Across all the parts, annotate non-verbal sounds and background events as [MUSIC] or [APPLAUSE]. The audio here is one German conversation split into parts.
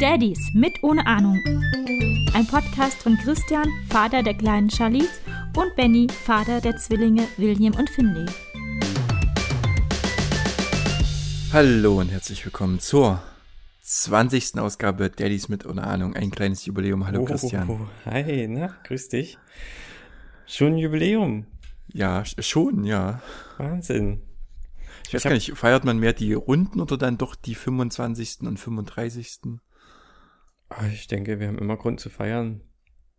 Daddies mit ohne Ahnung. Ein Podcast von Christian, Vater der kleinen Charlize, und Benny, Vater der Zwillinge William und Finley. Hallo und herzlich willkommen zur 20. Ausgabe Daddies mit ohne Ahnung. Ein kleines Jubiläum. Hallo Oh, Christian. Hi, na, grüß dich. Schon ein Jubiläum. Ja, sch- schon, ja. Wahnsinn. Ich weiß Ich hab- gar nicht, feiert man mehr die Runden oder dann doch die 25. und 35.? Ah, Ich denke, wir haben immer Grund zu feiern.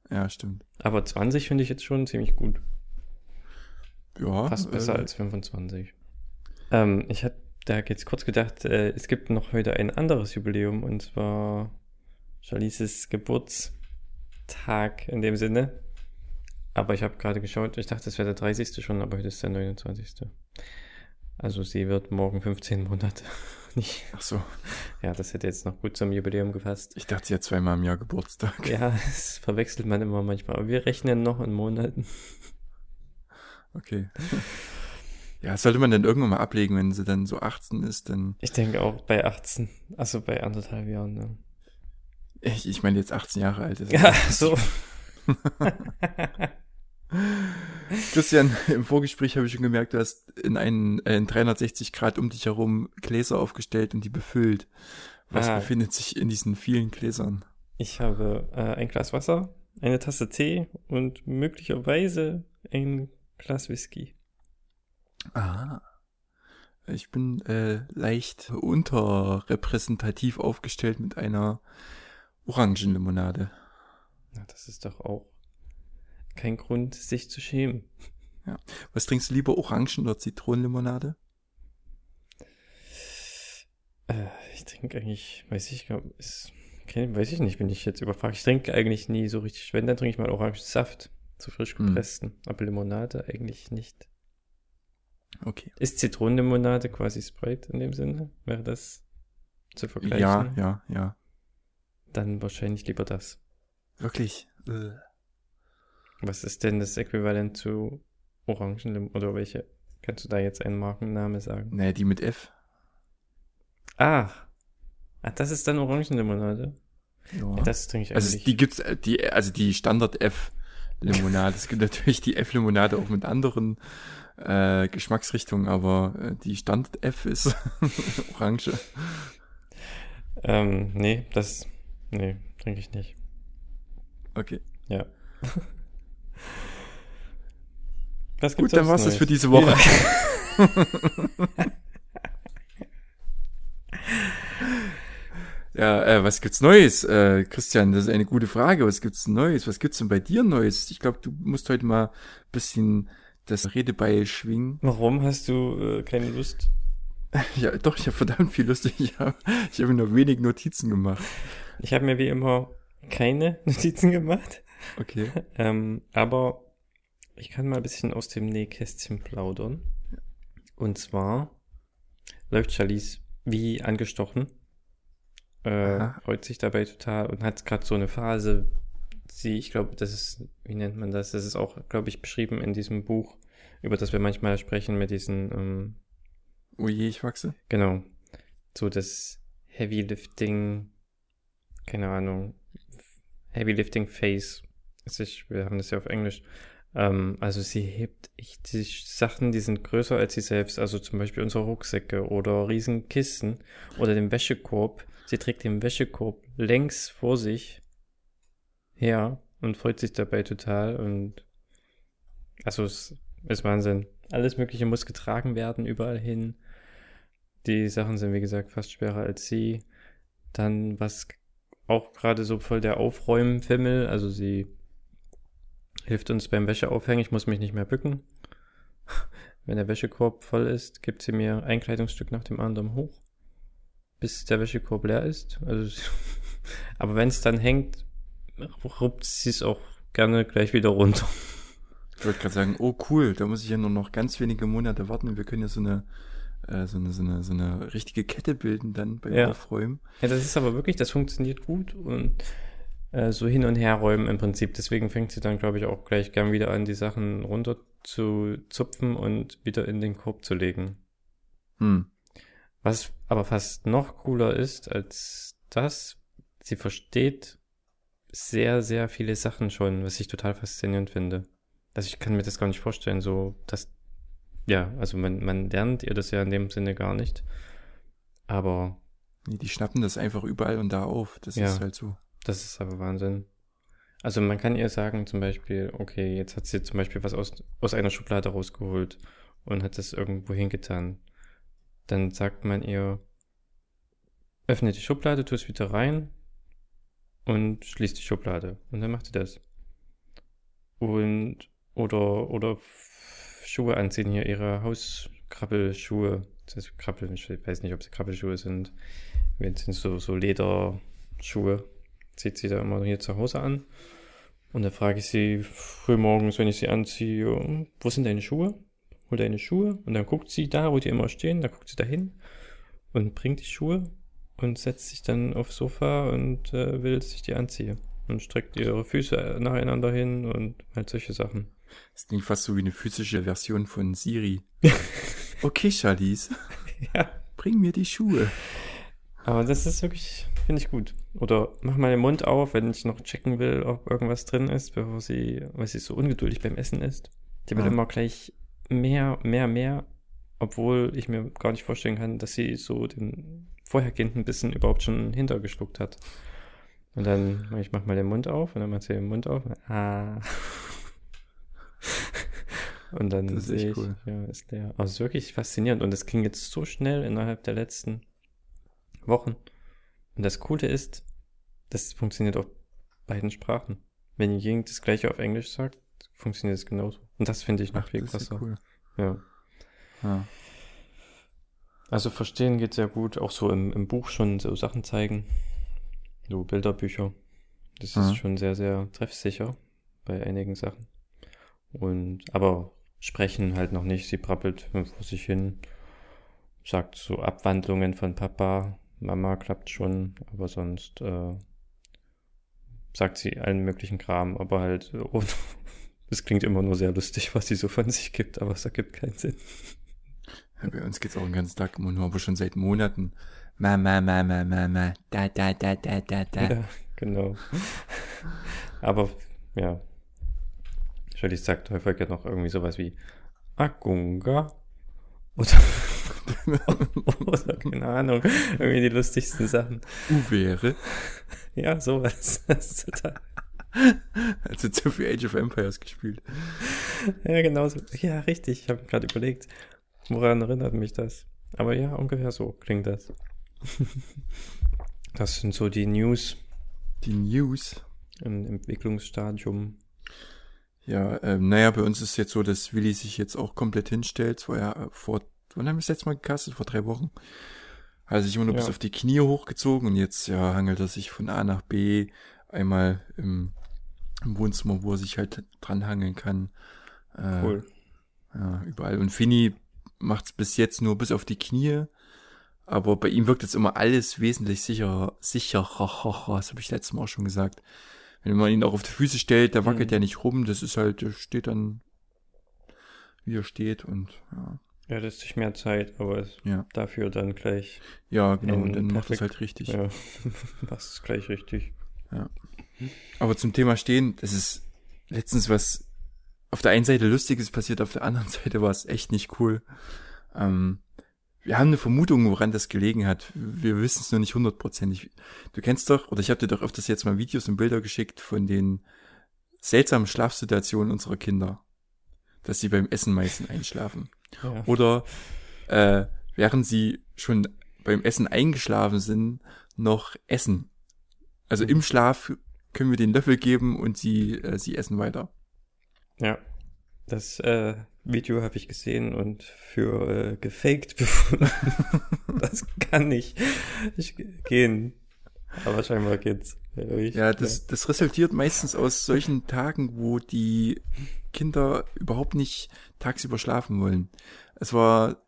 Ja, stimmt. Aber 20 finde ich jetzt schon ziemlich gut. Ja. Fast besser äh, als 25. Ähm, ich hatte da jetzt kurz gedacht, äh, es gibt noch heute ein anderes Jubiläum und zwar Jalices Geburtstag in dem Sinne. Aber ich habe gerade geschaut, ich dachte, es wäre der 30. schon, aber heute ist der 29. Also sie wird morgen 15 Monate. [LAUGHS] Nicht. Ach so, Ja, das hätte jetzt noch gut zum Jubiläum gepasst. ich dachte, sie hat zweimal im Jahr Geburtstag. Ja, [LAUGHS] das verwechselt man immer manchmal. Aber wir rechnen noch in Monaten. Okay. Ja, das sollte man dann irgendwann mal ablegen, wenn sie dann so 18 ist, dann. Ich denke auch bei 18, also bei anderthalb Jahren. Ne? Ich, ich meine jetzt 18 Jahre alt ist. Ja, [LAUGHS] so. [LAUGHS] Christian, im Vorgespräch habe ich schon gemerkt, du hast in einen äh, in 360 Grad um dich herum Gläser aufgestellt und die befüllt. Was Ah. befindet sich in diesen vielen Gläsern? Ich habe äh, ein Glas Wasser, eine Tasse Tee und möglicherweise ein Glas Whisky. Aha. Ich bin äh, leicht unterrepräsentativ aufgestellt mit einer Orangenlimonade. Na, das ist doch auch kein Grund, sich zu schämen. Was trinkst du lieber, Orangen- oder Zitronenlimonade? Äh, ich trinke eigentlich, weiß ich, glaub, ist, okay, weiß ich nicht, bin ich jetzt überfragt. Ich trinke eigentlich nie so richtig. Wenn, dann trinke ich mal Orangensaft, zu frisch Hm. gepressten. Aber Limonade eigentlich nicht. Okay. Ist Zitronenlimonade quasi Sprite in dem Sinne? Wäre das zu vergleichen? Ja, ja, ja. Dann wahrscheinlich lieber das. Wirklich. Äh. Was ist denn das Äquivalent zu Orangenlim oder welche? Kannst du da jetzt einen Markenname sagen? Nee, die mit F. Ach. Ah, das ist dann Orangenlimonade. Ja. Das trinke ich Also eigentlich. die gibt's, äh, die, also die Standard F Limonade. es gibt [LAUGHS] natürlich die F Limonade auch mit anderen äh, Geschmacksrichtungen, aber äh, die Standard F ist [LAUGHS] Orange. ähm, nee, das, nee, trinke ich nicht. Okay. Ja. Gut, gibt's dann sonst war's das Neues? für diese Woche. [LAUGHS] Ja, äh, was gibt's Neues? Äh, Christian, das ist eine gute Frage. Was gibt's Neues? Was gibt's denn bei dir Neues? Ich glaube, du musst heute mal ein bisschen das Redebeil schwingen. Warum hast du äh, keine Lust? [LAUGHS] Ja, doch, ich habe verdammt viel Lust. Ich habe ich hab mir nur wenig Notizen gemacht. Ich habe mir wie immer keine [LAUGHS] Notizen gemacht, Okay. [LAUGHS] ähm, aber ich kann mal ein bisschen aus dem Nähkästchen plaudern. Und zwar läuft Charlize wie angestochen, äh, Aha. freut sich dabei total und hat gerade so eine Phase. Sie, ich glaube, das ist, wie nennt man das? Das ist auch, glaube ich, beschrieben in diesem Buch, über das wir manchmal sprechen mit diesen ähm, Oh je, ich wachse. Genau. So das Heavy Lifting, keine Ahnung, Heavy Lifting Phase. Also ich, wir haben das ja auf Englisch. Ähm, also sie hebt die Sachen, die sind größer als sie selbst. Also zum Beispiel unsere Rucksäcke oder riesen Kisten oder den Wäschekorb. Sie trägt den Wäschekorb längs vor sich her und freut sich dabei total und also es ist Wahnsinn. Alles Mögliche muss getragen werden, überall hin. Die Sachen sind, wie gesagt, fast schwerer als sie. Dann, was auch gerade so voll der Aufräumen-Fimmel, also sie hilft uns beim Wäscheaufhängen, ich muss mich nicht mehr bücken. [LAUGHS] Wenn der Wäschekorb voll ist, gibt sie mir ein Kleidungsstück nach dem anderen hoch, bis der Wäschekorb leer ist. Also, [LAUGHS] aber wenn es dann hängt, ruppt sie es auch gerne gleich wieder runter. Ich wollte gerade sagen, oh cool, da muss ich ja nur noch ganz wenige Monate warten und wir können ja so eine, äh, so eine, so eine, so eine richtige Kette bilden dann beim Ja. Aufräumen. Ja, das ist aber wirklich, das funktioniert gut und äh, so hin und her räumen im Prinzip. Deswegen fängt sie dann, glaube ich, auch gleich gern wieder an, die Sachen runter zu zupfen und wieder in den Korb zu legen. Hm. Was aber fast noch cooler ist als das, sie versteht sehr, sehr viele Sachen schon, was ich total faszinierend finde. Also ich kann mir das gar nicht vorstellen, so dass, ja, also man, man lernt ihr das ja in dem Sinne gar nicht. Aber. Nee, die schnappen das einfach überall und da auf. Das ja, ist halt so. Das ist aber Wahnsinn. Also man kann ihr sagen zum Beispiel, okay, jetzt hat sie zum Beispiel was aus, aus einer Schublade rausgeholt und hat das irgendwo hingetan. Dann sagt man ihr, öffne die Schublade, tu es wieder rein und schließt die Schublade. Und dann macht sie das. Und, oder, oder Schuhe anziehen, hier ihre Hauskrabbelschuhe. Das Krabbel, ich weiß nicht, ob sie Krabbelschuhe sind. Jetzt sind so, so Lederschuhe. Zieht sie da immer hier zu Hause an. Und dann frage ich sie frühmorgens, wenn ich sie anziehe, wo sind deine Schuhe? Hol deine Schuhe. Und dann guckt sie da, wo die immer stehen, da guckt sie da hin und bringt die Schuhe und setzt sich dann aufs Sofa und äh, will, dass ich die anziehe. Und streckt ihre Füße nacheinander hin und halt solche Sachen. Das klingt fast so wie eine physische Version von Siri. [LAUGHS] okay, Charlize. Ja. Bring mir die Schuhe. Aber das ist wirklich, finde ich gut. Oder mach mal den Mund auf, wenn ich noch checken will, ob irgendwas drin ist, bevor sie, weil sie so ungeduldig beim Essen ist. Die will ja. immer gleich mehr, mehr, mehr, obwohl ich mir gar nicht vorstellen kann, dass sie so den vorhergehenden Bissen überhaupt schon hintergeschluckt hat. Und dann, ich mach mal den Mund auf und dann macht sie den Mund auf. Ah. [LAUGHS] und dann das sehe ich, cool. ja, ist der. Also ist wirklich faszinierend. Und das ging jetzt so schnell innerhalb der letzten Wochen. Und das Coole ist, das funktioniert auf beiden Sprachen. Wenn Ying das gleiche auf Englisch sagt, funktioniert es genauso. Und das finde ich noch viel krasser. Cool. Ja. ja. Also verstehen geht sehr gut, auch so im, im Buch schon so Sachen zeigen. So Bilderbücher. Das mhm. ist schon sehr, sehr treffsicher bei einigen Sachen. Und aber sprechen halt noch nicht. Sie brabbelt vor sich hin, sagt so Abwandlungen von Papa, Mama klappt schon, aber sonst äh, sagt sie allen möglichen Kram, aber halt oh, [LAUGHS] es klingt immer nur sehr lustig, was sie so von sich gibt, aber es ergibt keinen Sinn. Ja, bei uns geht's auch den ganzen Tag immer nur, aber schon seit Monaten. Mama, Mama, Mama, da, da, da, da, da, da. Ja, genau. aber, ja. Shirley sagt häufig noch irgendwie sowas wie Agunga. Oder, oder, [LAUGHS] keine Ahnung, irgendwie die lustigsten Sachen. U wäre. Ja, sowas. [LAUGHS] Das ist total. Also zu viel Age of Empires gespielt. Ja, genau so. Ja, richtig. Ich habe gerade überlegt, woran erinnert mich das? Aber ja, ungefähr so klingt das. [LAUGHS] Das sind so die News. Die News? Im Entwicklungsstadium. Ja, ähm, naja, bei uns ist jetzt so, dass Willi sich jetzt auch komplett hinstellt. Es war ja vor, wann haben wir das letzte Mal gecastet? Vor drei Wochen. Also sich immer nur ja. bis auf die Knie hochgezogen und jetzt ja hangelt er sich von A nach B einmal im im Wohnzimmer, wo er sich halt dranhangeln kann. Äh, cool. Ja, überall. Und Finny macht's bis jetzt nur bis auf die Knie. Aber bei ihm wirkt jetzt immer alles wesentlich sicherer, sicherer, [LAUGHS] das habe ich letztes Mal auch schon gesagt. Wenn man ihn auch auf die Füße stellt, da wackelt mhm. er nicht rum, das ist halt, der steht dann, wie er steht und ja. Ja, das ist mehr Zeit, aber ja. dafür dann gleich. Ja, genau, und dann macht es halt richtig. Ja, [LAUGHS] machst es gleich richtig. Ja. Aber zum Thema Stehen, das ist letztens was auf der einen Seite Lustiges passiert, auf der anderen [LAUGHS] Seite war es echt nicht cool. Ähm, wir haben eine Vermutung, woran das gelegen hat. Wir wissen es nur nicht hundertprozentig. Du kennst doch, oder ich habe dir doch öfters jetzt mal Videos und Bilder geschickt von den seltsamen Schlafsituationen unserer Kinder. Dass sie beim Essen meistens einschlafen. Ja. Oder äh, während sie schon beim Essen eingeschlafen sind, noch essen. Also mhm. im Schlaf können wir den Löffel geben und sie, äh, sie essen weiter. Ja, das äh, Video habe ich gesehen und für äh, gefaked [LAUGHS] befunden. das kann nicht, nicht gehen. Aber scheinbar geht's. Ja, das, das resultiert meistens aus solchen Tagen, wo die Kinder überhaupt nicht tagsüber schlafen wollen. Es war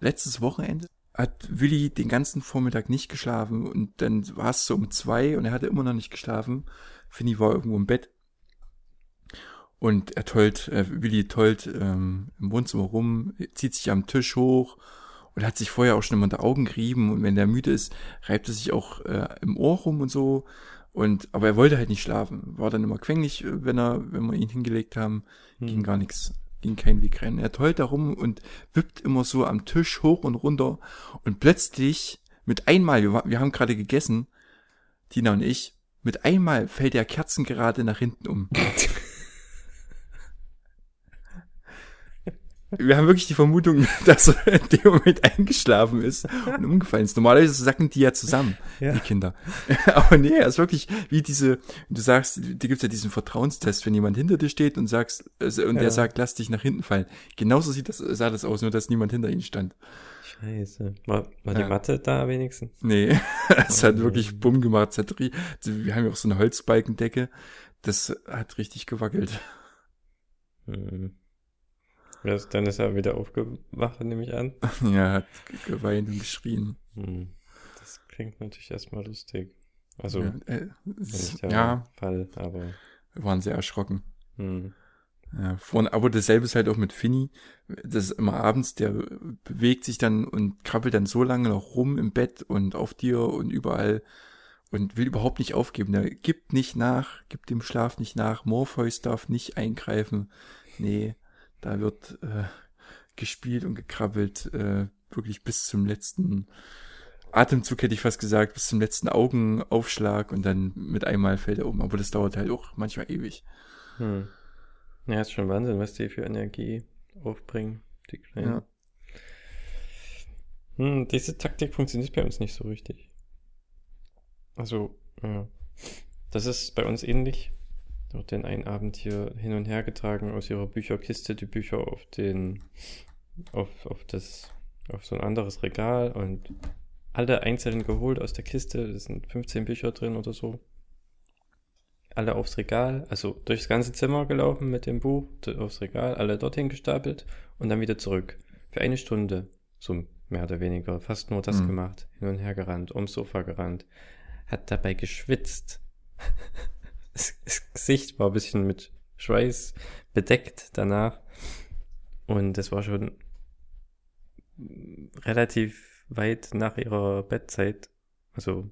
letztes Wochenende, hat Willi den ganzen Vormittag nicht geschlafen und dann war es so um zwei und er hatte immer noch nicht geschlafen. Finny war irgendwo im Bett. Und er tollt, äh, Willi tollt ähm, im Wohnzimmer rum, zieht sich am Tisch hoch und hat sich vorher auch schon immer in die Augen gerieben und wenn er müde ist, reibt er sich auch äh, im Ohr rum und so. Und aber er wollte halt nicht schlafen, war dann immer quengelig, äh, wenn er, wenn wir ihn hingelegt haben, hm. ging gar nichts, ging kein Weg rein. Er tollt da rum und wippt immer so am Tisch hoch und runter und plötzlich mit einmal, wir, wir haben gerade gegessen, Tina und ich, mit einmal fällt der Kerzen gerade nach hinten um. [LAUGHS] Wir haben wirklich die Vermutung, [LAUGHS] dass er in dem Moment eingeschlafen ist und umgefallen ist. Normalerweise sacken die ja zusammen, ja. die Kinder. [LAUGHS] Aber nee, er ist wirklich wie diese, du sagst, die gibt's ja diesen Vertrauenstest, wenn jemand hinter dir steht und sagst, also, und ja. der sagt, lass dich nach hinten fallen. Genauso sieht das, sah das aus, nur dass niemand hinter ihnen stand. Scheiße. War, war die ja. Matte da wenigstens? Nee, [LAUGHS] es oh, hat wirklich bumm gemacht. Hat, wir haben ja auch so eine Holzbalkendecke. Das hat richtig gewackelt. Hm. Ja, dann ist er wieder aufgewacht, nehme ich an. [LAUGHS] ja, hat geweint und geschrien. Hm. Das klingt natürlich erstmal lustig. Also, ja, äh, der ja, Fall, aber. Wir waren sehr erschrocken. Hm. Ja, vorne, aber dasselbe ist halt auch mit Finny. Das ist immer abends, der bewegt sich dann und krabbelt dann so lange noch rum im Bett und auf dir und überall und will überhaupt nicht aufgeben. Der gibt nicht nach, gibt dem Schlaf nicht nach. Morpheus darf nicht eingreifen. Nee, da wird äh, gespielt und gekrabbelt, äh, wirklich bis zum letzten Atemzug, hätte ich fast gesagt, bis zum letzten Augenaufschlag und dann mit einmal fällt er um. Aber das dauert halt auch manchmal ewig. Hm. Ja, ist schon Wahnsinn, was die für Energie aufbringen, die Kleinen. Ja. Hm, diese Taktik funktioniert bei uns nicht so richtig. Also, ja. Das ist bei uns ähnlich noch den einen Abend hier hin und her getragen aus ihrer Bücherkiste, die Bücher auf den, auf, auf das, auf so ein anderes Regal und alle einzeln geholt aus der Kiste. Es sind 15 Bücher drin oder so. Alle aufs Regal, also durchs ganze Zimmer gelaufen mit dem Buch, aufs Regal, alle dorthin gestapelt und dann wieder zurück. Für eine Stunde, so mehr oder weniger, fast nur das mhm. gemacht. Hin und her gerannt, ums Sofa gerannt. Hat dabei geschwitzt. [LAUGHS] das Gesicht war ein bisschen mit Schweiß bedeckt danach. Und es war schon relativ weit nach ihrer Bettzeit. Also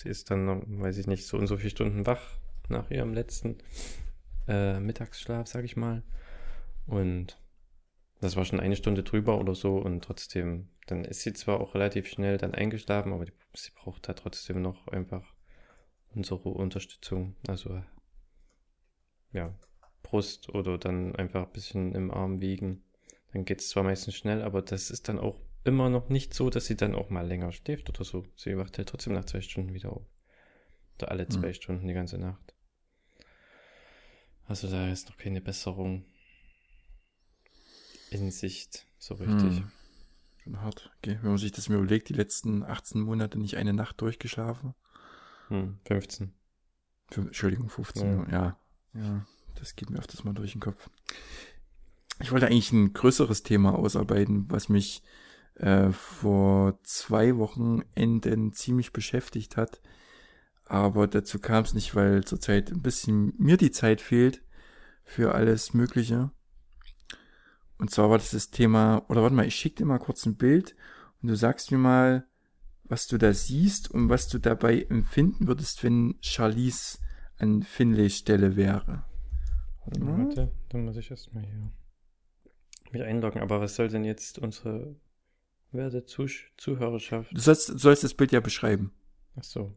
sie ist dann, weiß ich nicht, so und so viele Stunden wach nach ihrem letzten äh, Mittagsschlaf, sag ich mal. Und das war schon eine Stunde drüber oder so und trotzdem, dann ist sie zwar auch relativ schnell dann eingeschlafen, aber die, sie braucht da trotzdem noch einfach unsere Unterstützung. Also ja, Brust oder dann einfach ein bisschen im Arm wiegen. Dann geht es zwar meistens schnell, aber das ist dann auch immer noch nicht so, dass sie dann auch mal länger schläft oder so. Sie wacht halt trotzdem nach zwei Stunden wieder auf. Oder alle zwei mhm. Stunden die ganze Nacht. Also da ist noch keine Besserung in Sicht, so richtig. Mhm. Schon hart. Okay. Wenn man sich das mir überlegt, die letzten 18 Monate nicht eine Nacht durchgeschlafen. Hm, 15. Entschuldigung, 15, ja. ja. Ja, das geht mir öfters mal durch den Kopf. Ich wollte eigentlich ein größeres Thema ausarbeiten, was mich äh, vor zwei Wochenenden ziemlich beschäftigt hat. Aber dazu kam es nicht, weil zurzeit ein bisschen mir die Zeit fehlt für alles Mögliche. Und zwar war das das Thema, oder warte mal, ich schicke dir mal kurz ein Bild und du sagst mir mal, was du da siehst und was du dabei empfinden würdest, wenn Charlize an Finleys Stelle wäre. Warte, mal. Warte, dann muss ich erstmal hier mich einloggen. Aber was soll denn jetzt unsere werte Zuh Zuhörerschaft? Du sollst, du sollst das Bild ja beschreiben. Ach so.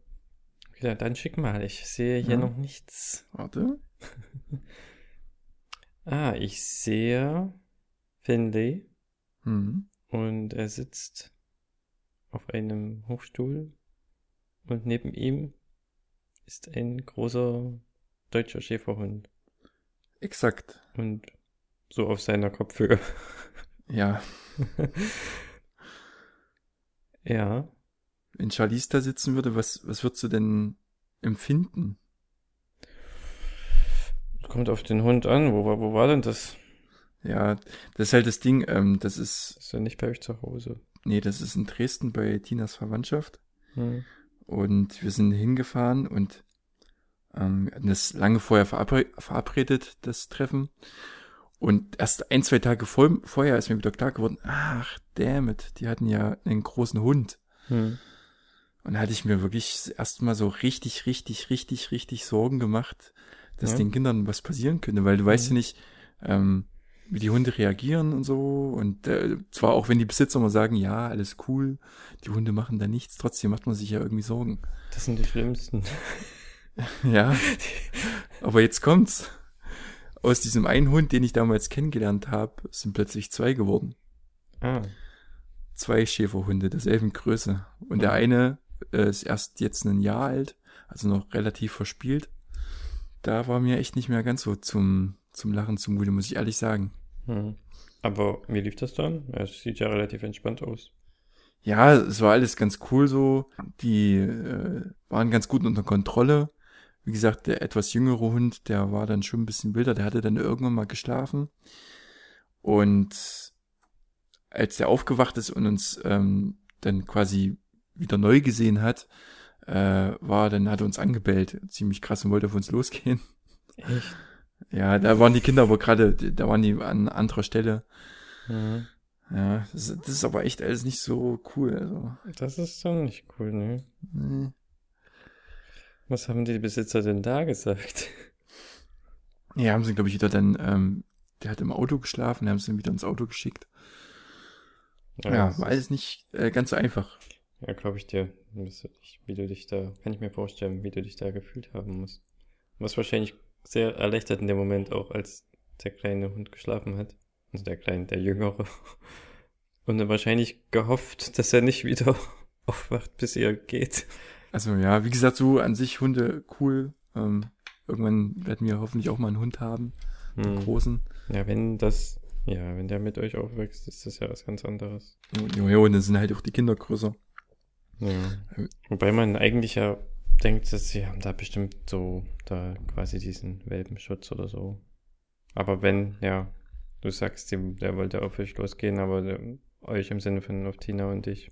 Okay, dann schick mal. Ich sehe hier ja. noch nichts. Warte. [LAUGHS] ah, ich sehe Finlay. Mhm. Und er sitzt auf einem Hochstuhl. Und neben ihm ist ein großer deutscher Schäferhund. Exakt. Und so auf seiner Kopfhöhe. Ja. [LAUGHS] ja. Wenn Charlize da sitzen würde, was, was würdest du denn empfinden? Kommt auf den Hund an. Wo war, wo war denn das? Ja, das ist halt das Ding. Ähm, das ist. ist ja nicht bei euch zu Hause. Nee, das ist in Dresden bei Tinas Verwandtschaft. Hm. Und wir sind hingefahren und Ähm, hatten das lange vorher verabre verabredet, das Treffen. Und erst ein, zwei Tage vor, vorher ist mir wieder klar geworden, ach, dammit, die hatten ja einen großen Hund. Hm. Und da hatte ich mir wirklich erstmal so richtig, richtig, richtig, richtig Sorgen gemacht, dass ja. den Kindern was passieren könnte, weil du mhm. weißt ja mhm. nicht, ähm, wie die Hunde reagieren und so. Und äh, zwar auch wenn die Besitzer mal sagen, ja, alles cool, die Hunde machen da nichts, trotzdem macht man sich ja irgendwie Sorgen. Das sind die schlimmsten. [LAUGHS] ja. Aber jetzt kommt's. Aus diesem einen Hund, den ich damals kennengelernt habe, sind plötzlich zwei geworden. Ah. Zwei Schäferhunde derselben Größe. Und der eine äh, ist erst jetzt ein Jahr alt, also noch relativ verspielt. Da war mir echt nicht mehr ganz so zum, zum Lachen zumute, muss ich ehrlich sagen. Hm. Aber wie lief das dann? Es sieht ja relativ entspannt aus. Ja, es war alles ganz cool so. Die äh, waren ganz gut unter Kontrolle. Wie gesagt, der etwas jüngere Hund, der war dann schon ein bisschen wilder. Der hatte dann irgendwann mal geschlafen. Und als der aufgewacht ist und uns ähm, dann quasi wieder neu gesehen hat, äh, war, dann hat er uns angebellt. Ziemlich krass und wollte auf uns losgehen. Echt? Ja, da waren die Kinder aber gerade, da waren die an anderer Stelle. Mhm. Ja, das, das, ist aber echt alles nicht so cool. Also. Das ist doch nicht cool, ne? Nee. Was haben die Besitzer denn da gesagt? Ja, haben sie, glaube ich, wieder dann, ähm, der hat im Auto geschlafen, haben sie ihn wieder ins Auto geschickt. Ja, ja war alles nicht äh, ganz so einfach. Ja, glaube ich dir. Wie du dich da, kann ich mir vorstellen, wie du dich da gefühlt haben musst. Was wahrscheinlich sehr erleichtert in dem Moment auch, als der kleine Hund geschlafen hat. Also der kleine, der jüngere. [LAUGHS] Und dann wahrscheinlich gehofft, dass er nicht wieder [LAUGHS] aufwacht, bis er geht. Also ja, wie gesagt, so an sich Hunde cool. Ähm, irgendwann werden wir hoffentlich auch mal einen Hund haben. Einen hm. großen. Ja, wenn das, ja, wenn der mit euch aufwächst, ist das ja was ganz anderes. Ja, ja, und dann sind halt auch die Kinder größer. Ja. Wobei man eigentlich ja denkt, dass sie haben da bestimmt so da quasi diesen Welpenschutz oder so. Aber wenn, ja, du sagst, der wollte auf euch losgehen, aber der, euch im Sinne von auf Tina und dich.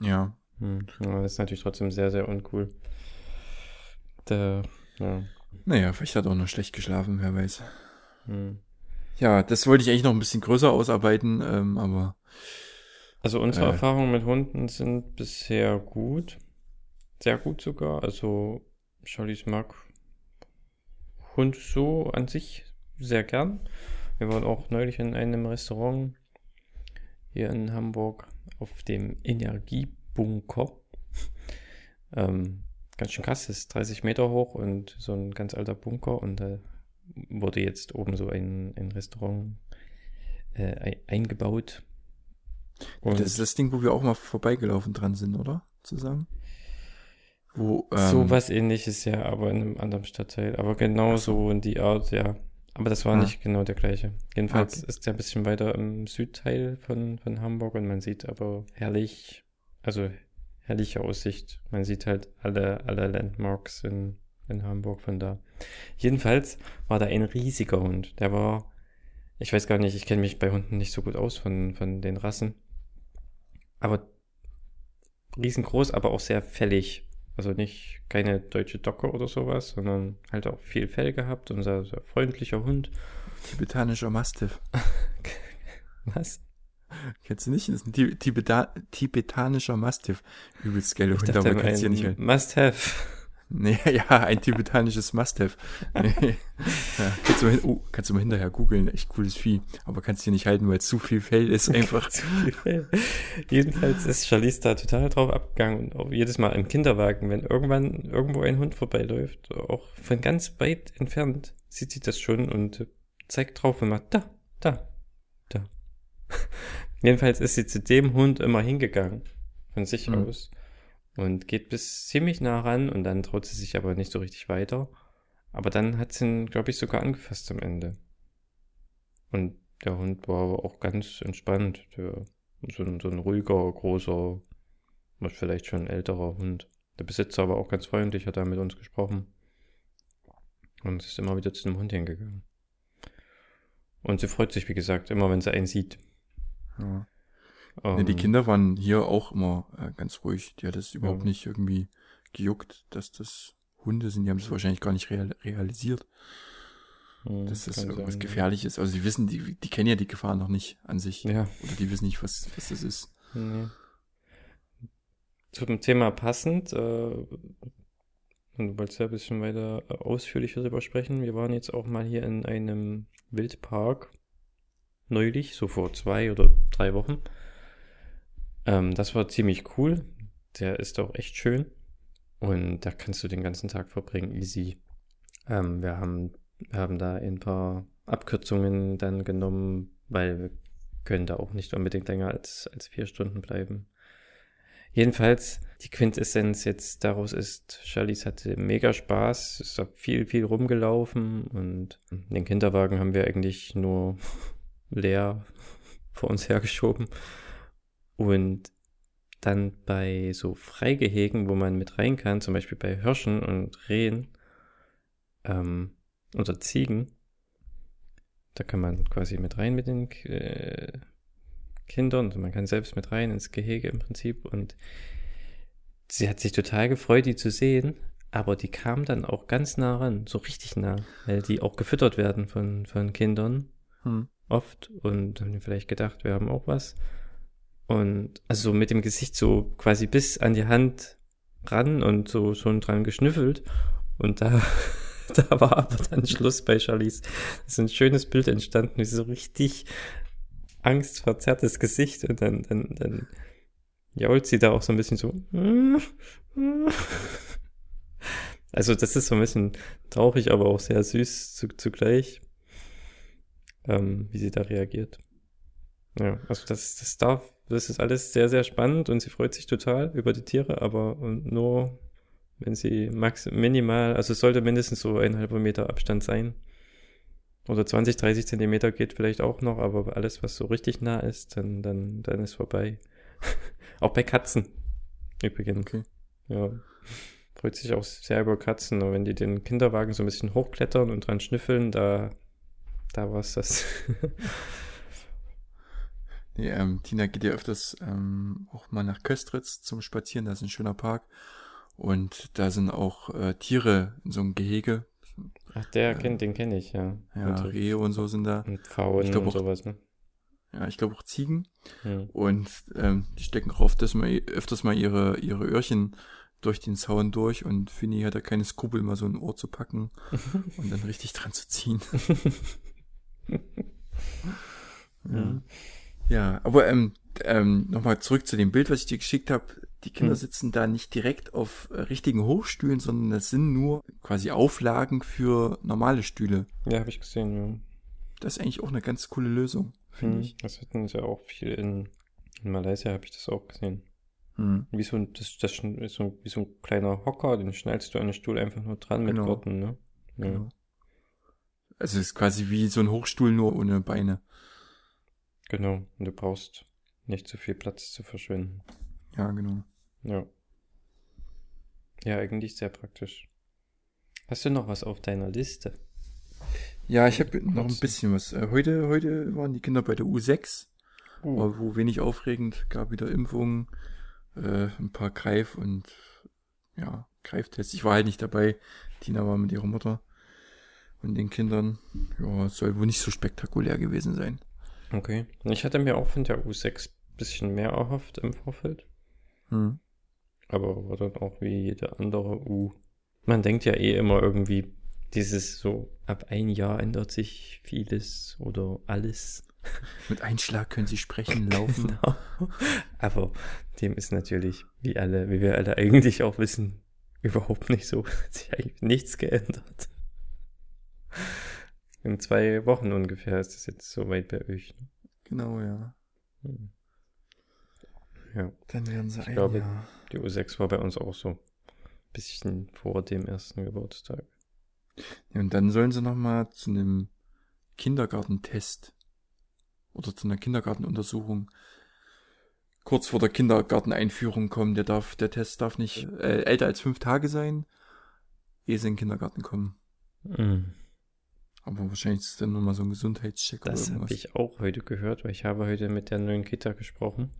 Ja. Hm, das ist natürlich trotzdem sehr, sehr uncool. Der, ja. Naja, vielleicht hat er auch noch schlecht geschlafen, wer weiß. Hm. Ja, das wollte ich eigentlich noch ein bisschen größer ausarbeiten, ähm, aber. Also unsere äh, Erfahrungen mit Hunden sind bisher gut sehr gut sogar. Also Charlies mag Hund so an sich sehr gern. Wir waren auch neulich in einem Restaurant hier in Hamburg auf dem Energiebunker. [LAUGHS] ähm, ganz schön krass, ist 30 Meter hoch und so ein ganz alter Bunker und da wurde jetzt oben so ein, ein Restaurant äh, eingebaut. Und das ist das Ding, wo wir auch mal vorbeigelaufen dran sind, oder? Zusammen? Wo, ähm, so was ähnliches, ja, aber in einem anderen Stadtteil. Aber genau so in die Art, ja. Aber das war ah. nicht genau der gleiche. Jedenfalls okay. ist der ein bisschen weiter im Südteil von, von Hamburg und man sieht aber herrlich, also herrliche Aussicht. Man sieht halt alle, alle Landmarks in, in Hamburg von da. Jedenfalls war da ein riesiger Hund. Der war, ich weiß gar nicht, ich kenne mich bei Hunden nicht so gut aus von, von den Rassen. Aber riesengroß, aber auch sehr fällig. Also nicht keine deutsche Docke oder sowas, sondern halt auch viel Fell gehabt und sehr, sehr freundlicher Hund. Tibetanischer Mastiff. [LAUGHS] Was? Kennst du nicht? Das ist ein Tibeta tibetanischer Mastiff. Übelst geile Hund, aber kannst du ja nicht halten. Must-have. [LAUGHS] Nee, ja, ein tibetanisches Must-have. [LAUGHS] Nee. Ja, kannst, du mal, oh, kannst du mal hinterher googeln, echt cooles Vieh. Aber kannst du nicht halten, weil es zu viel Fell ist [LAUGHS] einfach. zu viel Fell. Jedenfalls ist Charlize da total drauf abgegangen und auch jedes Mal im Kinderwagen, wenn irgendwann irgendwo ein Hund vorbeiläuft, auch von ganz weit entfernt, sieht sie das schon und zeigt drauf und macht da, da, da. Jedenfalls ist sie zu dem Hund immer hingegangen, von sich mhm. aus und geht bis ziemlich nah ran und dann traut sie sich aber nicht so richtig weiter. Aber dann hat sie ihn, glaube ich, sogar angefasst am Ende. Und der Hund war aber auch ganz entspannt. Der, so, ein, so ein ruhiger, großer, vielleicht schon älterer Hund. Der Besitzer war auch ganz freundlich, hat da mit uns gesprochen. Und ist immer wieder zu dem Hund hingegangen. Und sie freut sich, wie gesagt, immer wenn sie einen sieht. Ja. Ähm, ja, die Kinder waren hier auch immer äh, ganz ruhig. Die hat es überhaupt ja. nicht irgendwie gejuckt, dass das Hunde sind, die haben das wahrscheinlich gar nicht real, realisiert. Hm, dass das irgendwas gefährlich ist. Also die wissen, die, die kennen ja die Gefahr noch nicht an sich. Ja. Oder die wissen nicht, was, was das ist. Nee. Zum Thema passend, äh, du wolltest ja ein bisschen weiter ausführlicher darüber sprechen. Wir waren jetzt auch mal hier in einem Wildpark neulich, so vor zwei oder drei Wochen. Ähm, das war ziemlich cool. Der ist auch echt schön. Und da kannst du den ganzen Tag verbringen, easy. Ähm, wir haben haben da ein paar Abkürzungen dann genommen, weil wir können da auch nicht unbedingt länger als, als vier Stunden bleiben. Jedenfalls, die Quintessenz jetzt daraus ist, Charlize hatte mega Spaß, ist da viel, viel rumgelaufen und den Kinderwagen haben wir eigentlich nur [LAUGHS] leer vor uns hergeschoben. Und dann bei so Freigehegen, wo man mit rein kann, zum Beispiel bei Hirschen und Rehen, ähm, oder Ziegen. Da kann man quasi mit rein mit den äh, Kindern. Also man kann selbst mit rein ins Gehege im Prinzip. Und sie hat sich total gefreut, die zu sehen. Aber die kam dann auch ganz nah ran, so richtig nah, weil die auch gefüttert werden von, von Kindern. Hm. Oft. Und haben vielleicht gedacht, wir haben auch was. Und also mit dem Gesicht so quasi bis an die Hand ran und so schon dran geschnüffelt. Und da [LAUGHS] da war aber dann Schluss bei Charlize. Es ist ein schönes Bild entstanden, wie so richtig angstverzerrtes Gesicht und dann, dann, dann jault sie da auch so ein bisschen so. [LAUGHS] Also das ist so ein bisschen traurig, aber auch sehr süß zu, zugleich, ähm, wie sie da reagiert. Ja, also das, das darf, das ist alles sehr, sehr spannend und sie freut sich total über die Tiere, aber nur wenn sie max minimal, also es sollte mindestens so ein halber Meter Abstand sein. Oder 20, 30 Zentimeter geht vielleicht auch noch, aber alles, was so richtig nah ist, dann, dann, dann ist vorbei. [LAUGHS] auch bei Katzen. Übrigens. Okay. Ja. Freut sich auch sehr über Katzen. Und wenn die den Kinderwagen so ein bisschen hochklettern und dran schnüffeln, da, da war es das. [LAUGHS] nee, ähm, Tina geht ja öfters ähm, auch mal nach Köstritz zum Spazieren. Da ist ein schöner Park. Und da sind auch äh, Tiere in so einem Gehege. Ach, der äh, kennt, den kenne ich, ja. Ja, und Rehe und so sind da. Und Pfauen und sowas, ne? Ja, ich glaube auch Ziegen. Hm. Und ähm, die stecken drauf, dass man öfters mal ihre, ihre Öhrchen durch den Zaun durch und Finny hat da keine Skrupel, mal so ein Ohr zu packen [LAUGHS] und dann richtig dran zu ziehen. [LAUGHS] ja. ja, aber ähm, ähm, nochmal zurück zu dem Bild, was ich dir geschickt habe die Kinder hm. sitzen da nicht direkt auf äh, richtigen Hochstühlen, sondern das sind nur quasi Auflagen für normale Stühle. Ja, habe ich gesehen, ja. Das ist eigentlich auch eine ganz coole Lösung, finde hm. ich. Das hatten sie ja auch viel in, in Malaysia, habe ich das auch gesehen. Hm. Wie, so ein, das, das ist so, wie so ein kleiner Hocker, den schnallst du an den Stuhl einfach nur dran genau. mit Gurten, ne? Ja. Genau. Also es ist quasi wie so ein Hochstuhl, nur ohne Beine. Genau, und du brauchst nicht zu viel Platz zu verschwinden. Ja, genau. Ja. Ja, eigentlich sehr praktisch. Hast du noch was auf deiner Liste? Ja, ich habe noch ein bisschen was. Äh, heute, heute waren die Kinder bei der U6, uh. war wo wenig aufregend, gab wieder Impfungen, äh, ein paar Greif- und ja, Greiftests. Ich war halt nicht dabei. Tina war mit ihrer Mutter und den Kindern. Ja, soll wohl nicht so spektakulär gewesen sein. Okay. Ich hatte mir auch von der U6 ein bisschen mehr erhofft im Vorfeld. Hm. Aber war dann auch wie jede andere U. Man denkt ja eh immer irgendwie, dieses so, ab ein Jahr ändert sich vieles oder alles. [LAUGHS] Mit Einschlag können sie sprechen, [LAUGHS] laufen. genau. Aber dem ist natürlich, wie alle, wie wir alle eigentlich auch wissen, überhaupt nicht so. Hat [LAUGHS] sich eigentlich nichts geändert. In zwei Wochen ungefähr ist es jetzt soweit bei euch. Ne? Genau, ja. Hm. Ja. Dann werden sie ich ein glaube, Jahr. Die U6 war bei uns auch so. Bisschen vor dem ersten Geburtstag. Ja, und dann sollen sie nochmal zu einem Kindergartentest oder zu einer Kindergartenuntersuchung kurz vor der Kindergarteneinführung kommen. Der darf, der Test darf nicht äh, älter als fünf Tage sein, ehe sie in den Kindergarten kommen. Mhm. Aber wahrscheinlich ist es dann nochmal so ein Gesundheitscheck das oder irgendwas. Das habe ich auch heute gehört, weil ich habe heute mit der neuen Kita gesprochen.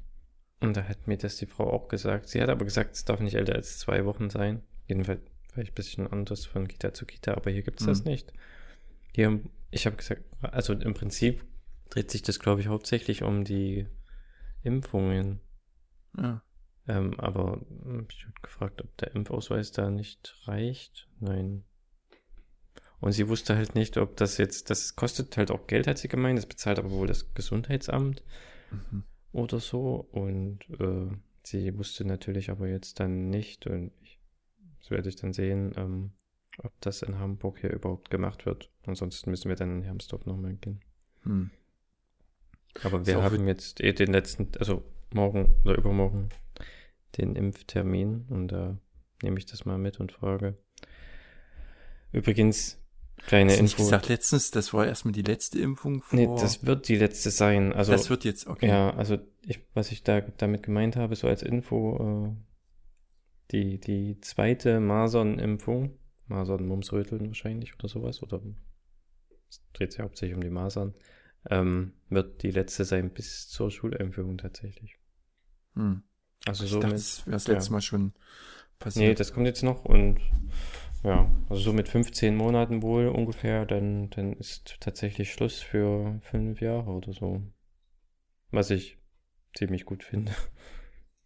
Und da hat mir das die Frau auch gesagt. Sie hat aber gesagt, es darf nicht älter als zwei Wochen sein. Jedenfalls vielleicht ein bisschen anders von Kita zu Kita, aber hier gibt es mhm. das nicht. Hier, ich habe gesagt, also im Prinzip dreht sich das, glaube ich, hauptsächlich um die Impfungen. Ja. Ähm, aber ich habe gefragt, ob der Impfausweis da nicht reicht. Nein. Und sie wusste halt nicht, ob das jetzt, das kostet halt auch Geld, hat sie gemeint. Das bezahlt aber wohl das Gesundheitsamt mhm. oder so. Und äh, sie wusste natürlich aber jetzt dann nicht, und ich, das werde ich dann sehen, ähm, ob das in Hamburg hier überhaupt gemacht wird. Ansonsten müssen wir dann in Hermsdorf nochmal gehen. Hm. Aber wir haben jetzt eh den letzten, also morgen oder übermorgen den Impftermin und da nehme ich das mal mit und frage. Übrigens, kleine Info. Hast gesagt letztens, das war erstmal die letzte Impfung vor... Nee, das wird die letzte sein. Also, das wird jetzt, okay. Ja, also ich, was ich da damit gemeint habe, so als Info, äh, die, die zweite Masernimpfung, Masern, Mumsröteln wahrscheinlich oder sowas, oder es dreht sich hauptsächlich um die Masern, ähm, wird die letzte sein bis zur Schuleinführung tatsächlich. Hm. Also ich so dachte, das wäre das letzte ja. Mal schon passiert. Nee, das kommt jetzt noch und ja, also so mit 15 Monaten wohl ungefähr, dann, dann ist tatsächlich Schluss für fünf Jahre oder so. Was ich ziemlich gut finde.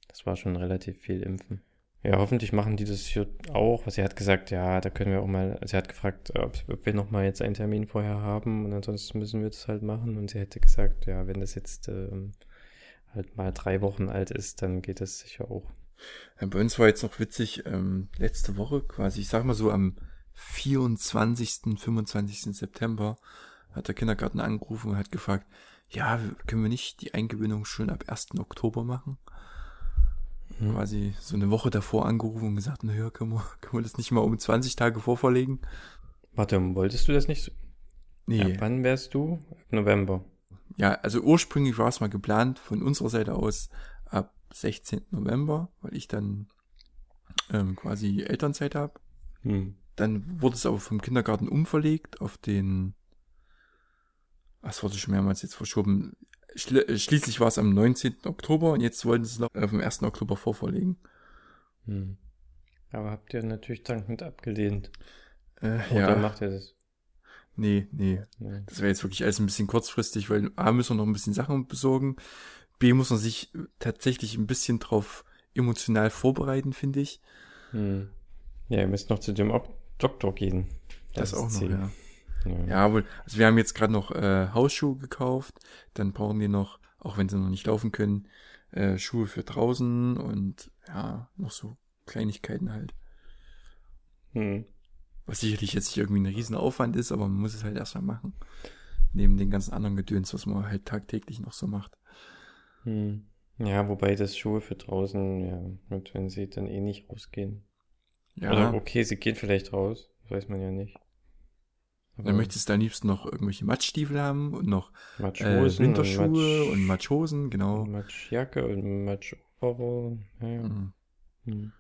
Das war schon relativ viel Impfen. Ja, hoffentlich machen die das hier auch. Sie hat gesagt, ja, da können wir auch mal, sie hat gefragt, ob, ob wir nochmal jetzt einen Termin vorher haben und ansonsten müssen wir das halt machen. Und sie hätte gesagt, ja, wenn das jetzt ähm, halt mal drei Wochen alt ist, dann geht das sicher auch. Ja, bei uns war jetzt noch witzig, ähm, letzte Woche quasi, ich sag mal so am 24., 25. September hat der Kindergarten angerufen und hat gefragt, ja, können wir nicht die Eingewöhnung schon ab 1. Oktober machen? mhm. quasi so eine Woche davor angerufen und gesagt, naja, können wir, [LAUGHS] können wir das nicht mal um 20 Tage vorverlegen? Warte, wolltest du das nicht? Nee. Ja, wann wärst du? November. Ja, also ursprünglich war es mal geplant von unserer Seite aus ab 16. November, weil ich dann ähm, quasi Elternzeit habe. Hm. Dann wurde es aber vom Kindergarten umverlegt auf den, was wurde schon mehrmals jetzt verschoben, äh, schließlich war es am 19. Oktober und jetzt wollten sie es noch am 1. Oktober vorverlegen. Hm. Aber habt ihr natürlich dankend abgelehnt. Äh, Oder ja. macht ihr das? Nee, nee. nee. Das wäre jetzt wirklich alles ein bisschen kurzfristig, weil A müssen wir noch ein bisschen Sachen besorgen. B muss man sich tatsächlich ein bisschen drauf emotional vorbereiten, finde ich. Hm. Ja, ihr müsst noch zu dem Doktor gehen. Das, das auch noch, ja. Ja, ja wohl. Also wir haben jetzt gerade noch äh, Hausschuhe gekauft. Dann brauchen wir noch, auch wenn sie noch nicht laufen können, äh, Schuhe für draußen und ja, noch so Kleinigkeiten halt. Hm. Was sicherlich jetzt nicht irgendwie ein Riesenaufwand ist, aber man muss es halt erstmal machen. Neben den ganzen anderen Gedöns, was man halt tagtäglich noch so macht. Hm. Ja, wobei das Schuhe für draußen, ja, und wenn sie dann eh nicht rausgehen. Ja. Oder okay, sie gehen vielleicht raus, weiß man ja nicht. Aber dann möchtest du am liebsten noch irgendwelche Matschstiefel haben und noch äh, Winterschuhe und, Matsch, und Matschhosen, genau. Matschjacke und Matchoverall. Ja, ja. Mhm. Mhm.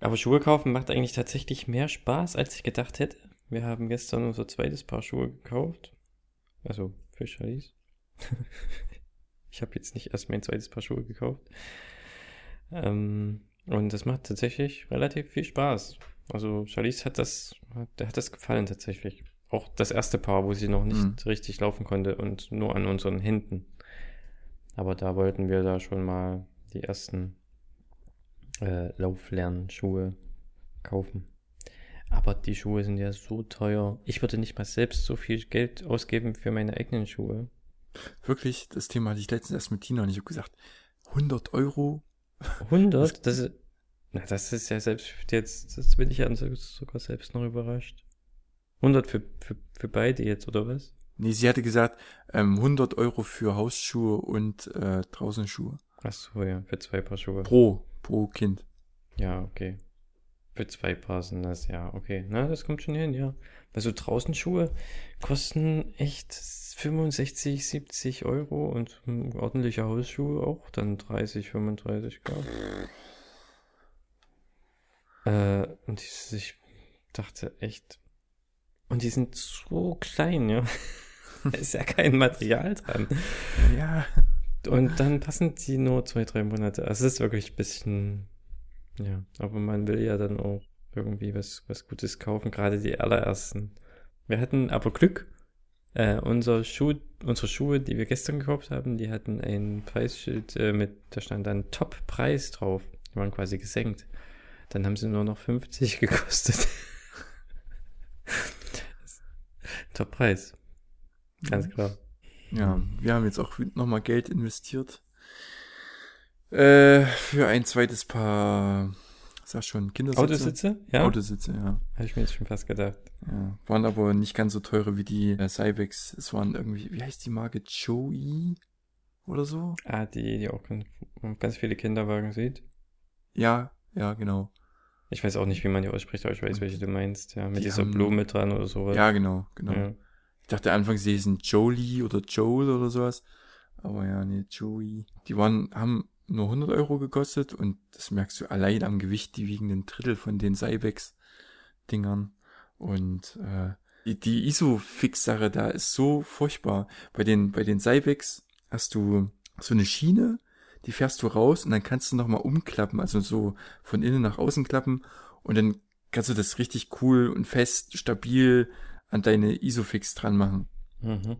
Aber Schuhe kaufen macht eigentlich tatsächlich mehr Spaß, als ich gedacht hätte. Wir haben gestern unser zweites Paar Schuhe gekauft. Also für Charlies. [LAUGHS] ich habe jetzt nicht erst mein zweites Paar Schuhe gekauft. Ähm, und das macht tatsächlich relativ viel Spaß. Also Charlies hat das, der hat das gefallen tatsächlich auch das erste Paar, wo sie noch nicht mhm. richtig laufen konnte und nur an unseren Händen. Aber da wollten wir da schon mal die ersten äh, Lauflernschuhe kaufen. Aber die Schuhe sind ja so teuer. Ich würde nicht mal selbst so viel Geld ausgeben für meine eigenen Schuhe. Wirklich, das Thema hatte ich letztens erst mit Tina und ich habe gesagt, 100 Euro? 100? Das ist, na, das ist ja selbst jetzt, das bin ich ja sogar selbst noch überrascht. 100 für, für, für beide jetzt, oder was? Nee, sie hatte gesagt, ähm, 100 Euro für Hausschuhe und äh, draußen Schuhe. Ach so, ja, für zwei Paar Schuhe. Pro, pro Kind. Ja, okay. Für zwei Paar sind das, ja, okay. Na, das kommt schon hin, ja. Also draußen Schuhe kosten echt 65, 70 Euro und ordentliche Hausschuhe auch dann 30, 35, glaube Äh, und ich dachte echt, und die sind so klein, ja. [LAUGHS] da ist ja kein Material dran. Ja. Und dann passen die nur zwei, drei Monate. Also es ist wirklich ein bisschen, ja, aber man will ja dann auch irgendwie was, was Gutes kaufen, gerade die allerersten. Wir hatten aber Glück. Äh, unser Schuh, unsere Schuhe, die wir gestern gekauft haben, die hatten ein Preisschild äh, mit, da stand dann Top-Preis drauf. Die waren quasi gesenkt. Dann haben sie nur noch 50 [LAUGHS] gekostet. Top-Preis. Ganz klar. Ja, wir haben jetzt auch nochmal Geld investiert. Äh, für ein zweites Paar, sag schon, Kindersitze. Autositze? Ja. Autositze, ja. Habe ich mir jetzt schon fast gedacht. Ja, waren aber nicht ganz so teure wie die äh, Cybex. Es waren irgendwie, wie heißt die Marke? Joey oder so? Ah, die, die auch ganz, ganz viele Kinderwagen sieht. Ja, ja, genau. Ich weiß auch nicht, wie man die ausspricht, aber ich weiß, welche du meinst. Ja, mit die dieser haben- Blume dran oder sowas. Ja, genau, genau. Ja. Ich dachte anfangs, sie hießen Jolie oder Joel oder sowas. Aber ja, nee, Joey. Die waren, haben nur 100 Euro gekostet und das merkst du allein am Gewicht, die wiegen ein Drittel von den Cybex-Dingern. Und äh, die, die Isofix-Sache da ist so furchtbar. Bei den, bei den Cybex hast du so eine Schiene, die fährst du raus und dann kannst du nochmal umklappen, also so von innen nach außen klappen und dann kannst du das richtig cool und fest, stabil an deine Isofix dran machen. Mhm.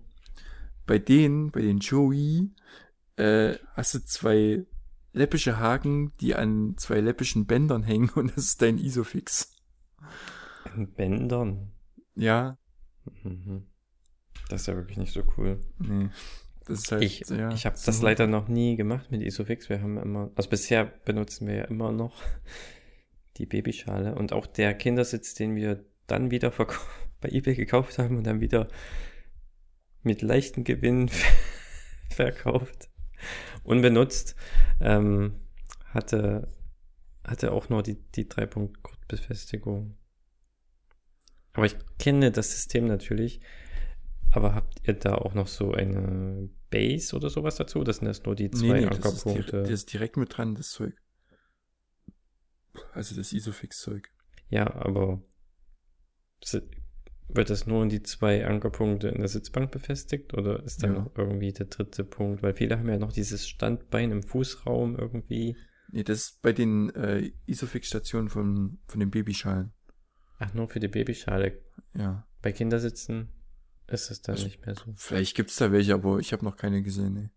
Bei denen, bei den Joey, äh, hast du zwei läppische Haken, die an zwei läppischen Bändern hängen und das ist dein Isofix. An Bändern. Ja, Mhm. Das ist ja wirklich nicht so cool. nee. Das ist halt, Ich, ja, ich habe so- das leider noch nie gemacht mit Isofix. Wir haben immer, also bisher benutzen wir ja immer noch [LAUGHS] die Babyschale und auch der Kindersitz, den wir dann wieder [LAUGHS] bei eBay gekauft haben und dann wieder mit leichtem Gewinn [LAUGHS] verkauft, unbenutzt, ähm, hatte, hatte auch nur die, die Drei-Punkt-Gurtbefestigung. Aber ich kenne das System natürlich. Aber habt ihr da auch noch so eine Base oder sowas dazu? Das sind das nur die Nee, zwei nee, das ist, direkt, Ankerpunkte. das ist direkt mit dran, das Zeug. Also das Isofix-Zeug. Ja, aber wird das nur in die zwei Ankerpunkte in der Sitzbank befestigt oder ist da Ja. noch irgendwie der dritte Punkt? Weil viele haben ja noch dieses Standbein im Fußraum irgendwie. Nee, das ist bei den äh, Isofix-Stationen von, von den Babyschalen. Ach, nur für die Babyschale. Ja. Bei Kindersitzen ist es dann Also- nicht mehr so. Vielleicht gibt's da welche, aber ich habe noch keine gesehen, nee.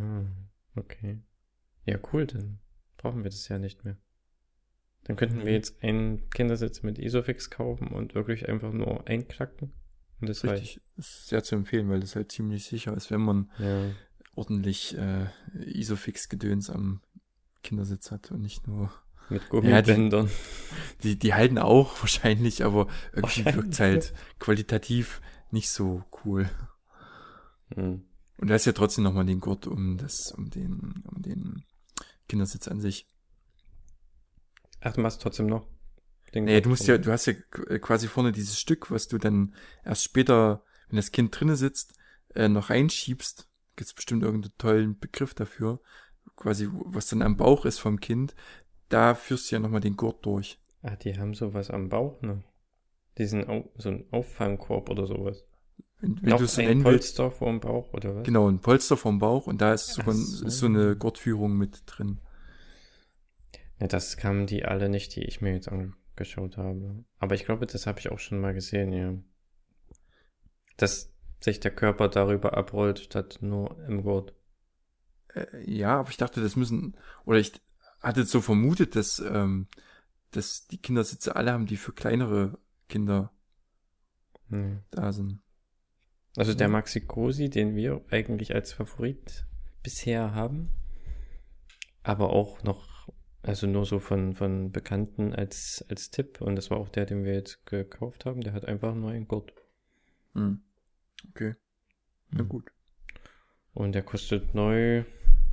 Ah, okay. Ja, cool, dann brauchen wir das ja nicht mehr. Dann könnten wir Mhm. jetzt einen Kindersitz mit Isofix kaufen und wirklich einfach nur einklacken. Und das reicht. Richtig, ist sehr zu empfehlen, weil das halt ziemlich sicher ist, wenn man Ja. ordentlich äh, Isofix-Gedöns am Kindersitz hat und nicht nur. Mit Ja, Gummibändern. Die, die halten auch wahrscheinlich, aber irgendwie Wahrscheinlich, wirkt's halt qualitativ nicht so cool. Hm. Und da ist ja trotzdem nochmal den Gurt um das, um den, um den Kindersitz an sich. Ach, du machst trotzdem noch den Naja, du Gurt musst ja, du hast ja äh, quasi vorne dieses Stück, was du dann erst später, wenn das Kind drinne sitzt, äh, noch reinschiebst. Gibt's bestimmt irgendeinen tollen Begriff dafür. Quasi, was dann am Bauch ist vom Kind. Da führst du ja nochmal den Gurt durch. Ah, die haben sowas am Bauch, ne? Diesen so ein Auffangkorb oder sowas. Wenn, wenn du es so ein nennen willst. Polster vorm Bauch oder was? Genau, ein Polster vom Bauch und da ist sogar Ach so. ist so eine Gurtführung mit drin. Ja, das kamen die alle nicht, die ich mir jetzt angeschaut habe. Aber ich glaube, das habe ich auch schon mal gesehen, ja. Dass sich der Körper darüber abrollt, statt nur im Gurt. Äh, ja, aber ich dachte, das müssen, oder ich hatte so vermutet, dass, ähm, dass die Kindersitze alle haben, die für kleinere Kinder Hm. da sind. Also der. Maxi Cosi, den wir eigentlich als Favorit bisher haben, aber auch noch, also nur so von, von Bekannten als, als Tipp. Und das war auch der, den wir jetzt gekauft haben. Der hat einfach nur einen Gurt. Hm. Okay. Na Hm. gut. Und der kostet neu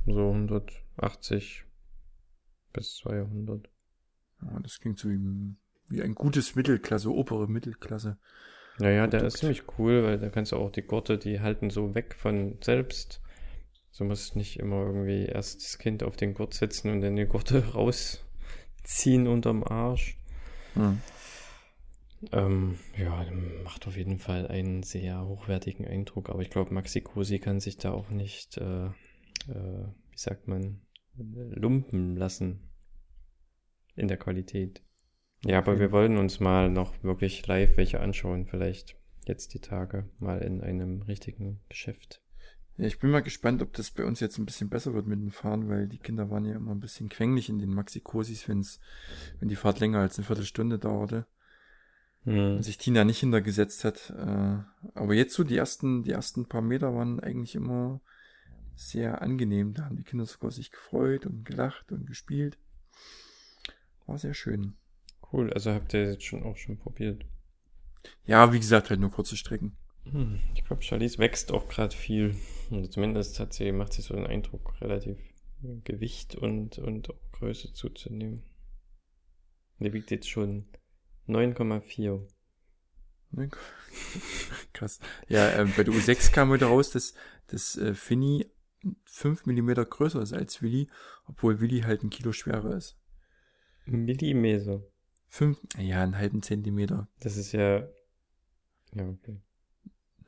so 180 bis 200. Ja, das klingt so wie, wie ein gutes Mittelklasse, obere Mittelklasse. Naja, der Produkt. ist ziemlich cool, weil da kannst du auch die Gurte, die halten so weg von selbst. So musst nicht immer irgendwie erst das Kind auf den Gurt setzen und dann die Gurte [LAUGHS] rausziehen unterm Arsch. Hm. Ähm, ja, macht auf jeden Fall einen sehr hochwertigen Eindruck, aber ich glaube, Maxi Cosi kann sich da auch nicht, äh, äh, wie sagt man, lumpen lassen. in der Qualität. Ja, aber wir wollen uns mal noch wirklich live welche anschauen, vielleicht jetzt die Tage mal in einem richtigen Geschäft. Ja, ich bin mal gespannt, ob das bei uns jetzt ein bisschen besser wird mit dem Fahren, weil die Kinder waren ja immer ein bisschen quengelig in den Maxi-Cosis, wenn's, wenn die Fahrt länger als eine Viertelstunde dauerte. Hm. Und sich Tina nicht hintergesetzt hat. Äh, aber jetzt so die ersten, die ersten paar Meter waren eigentlich immer sehr angenehm. Da haben die Kinder sogar sich gefreut und gelacht und gespielt. War sehr schön. Cool, also habt ihr jetzt schon auch schon probiert? Ja, wie gesagt, halt nur kurze Strecken. Hm, ich glaube, Charlize wächst auch gerade viel. Und zumindest hat sie, macht sie so den Eindruck, relativ Gewicht und, und auch Größe zuzunehmen. Die wiegt jetzt schon 9,4. [LAUGHS] Krass. Ja, äh, bei der U6 kam heute raus, dass, dass äh, Finny 5 mm größer ist als Willi, obwohl Willi halt ein Kilo schwerer ist. Millimeter. Fünf, ja, einen halben Zentimeter. Das ist ja. Ja, okay.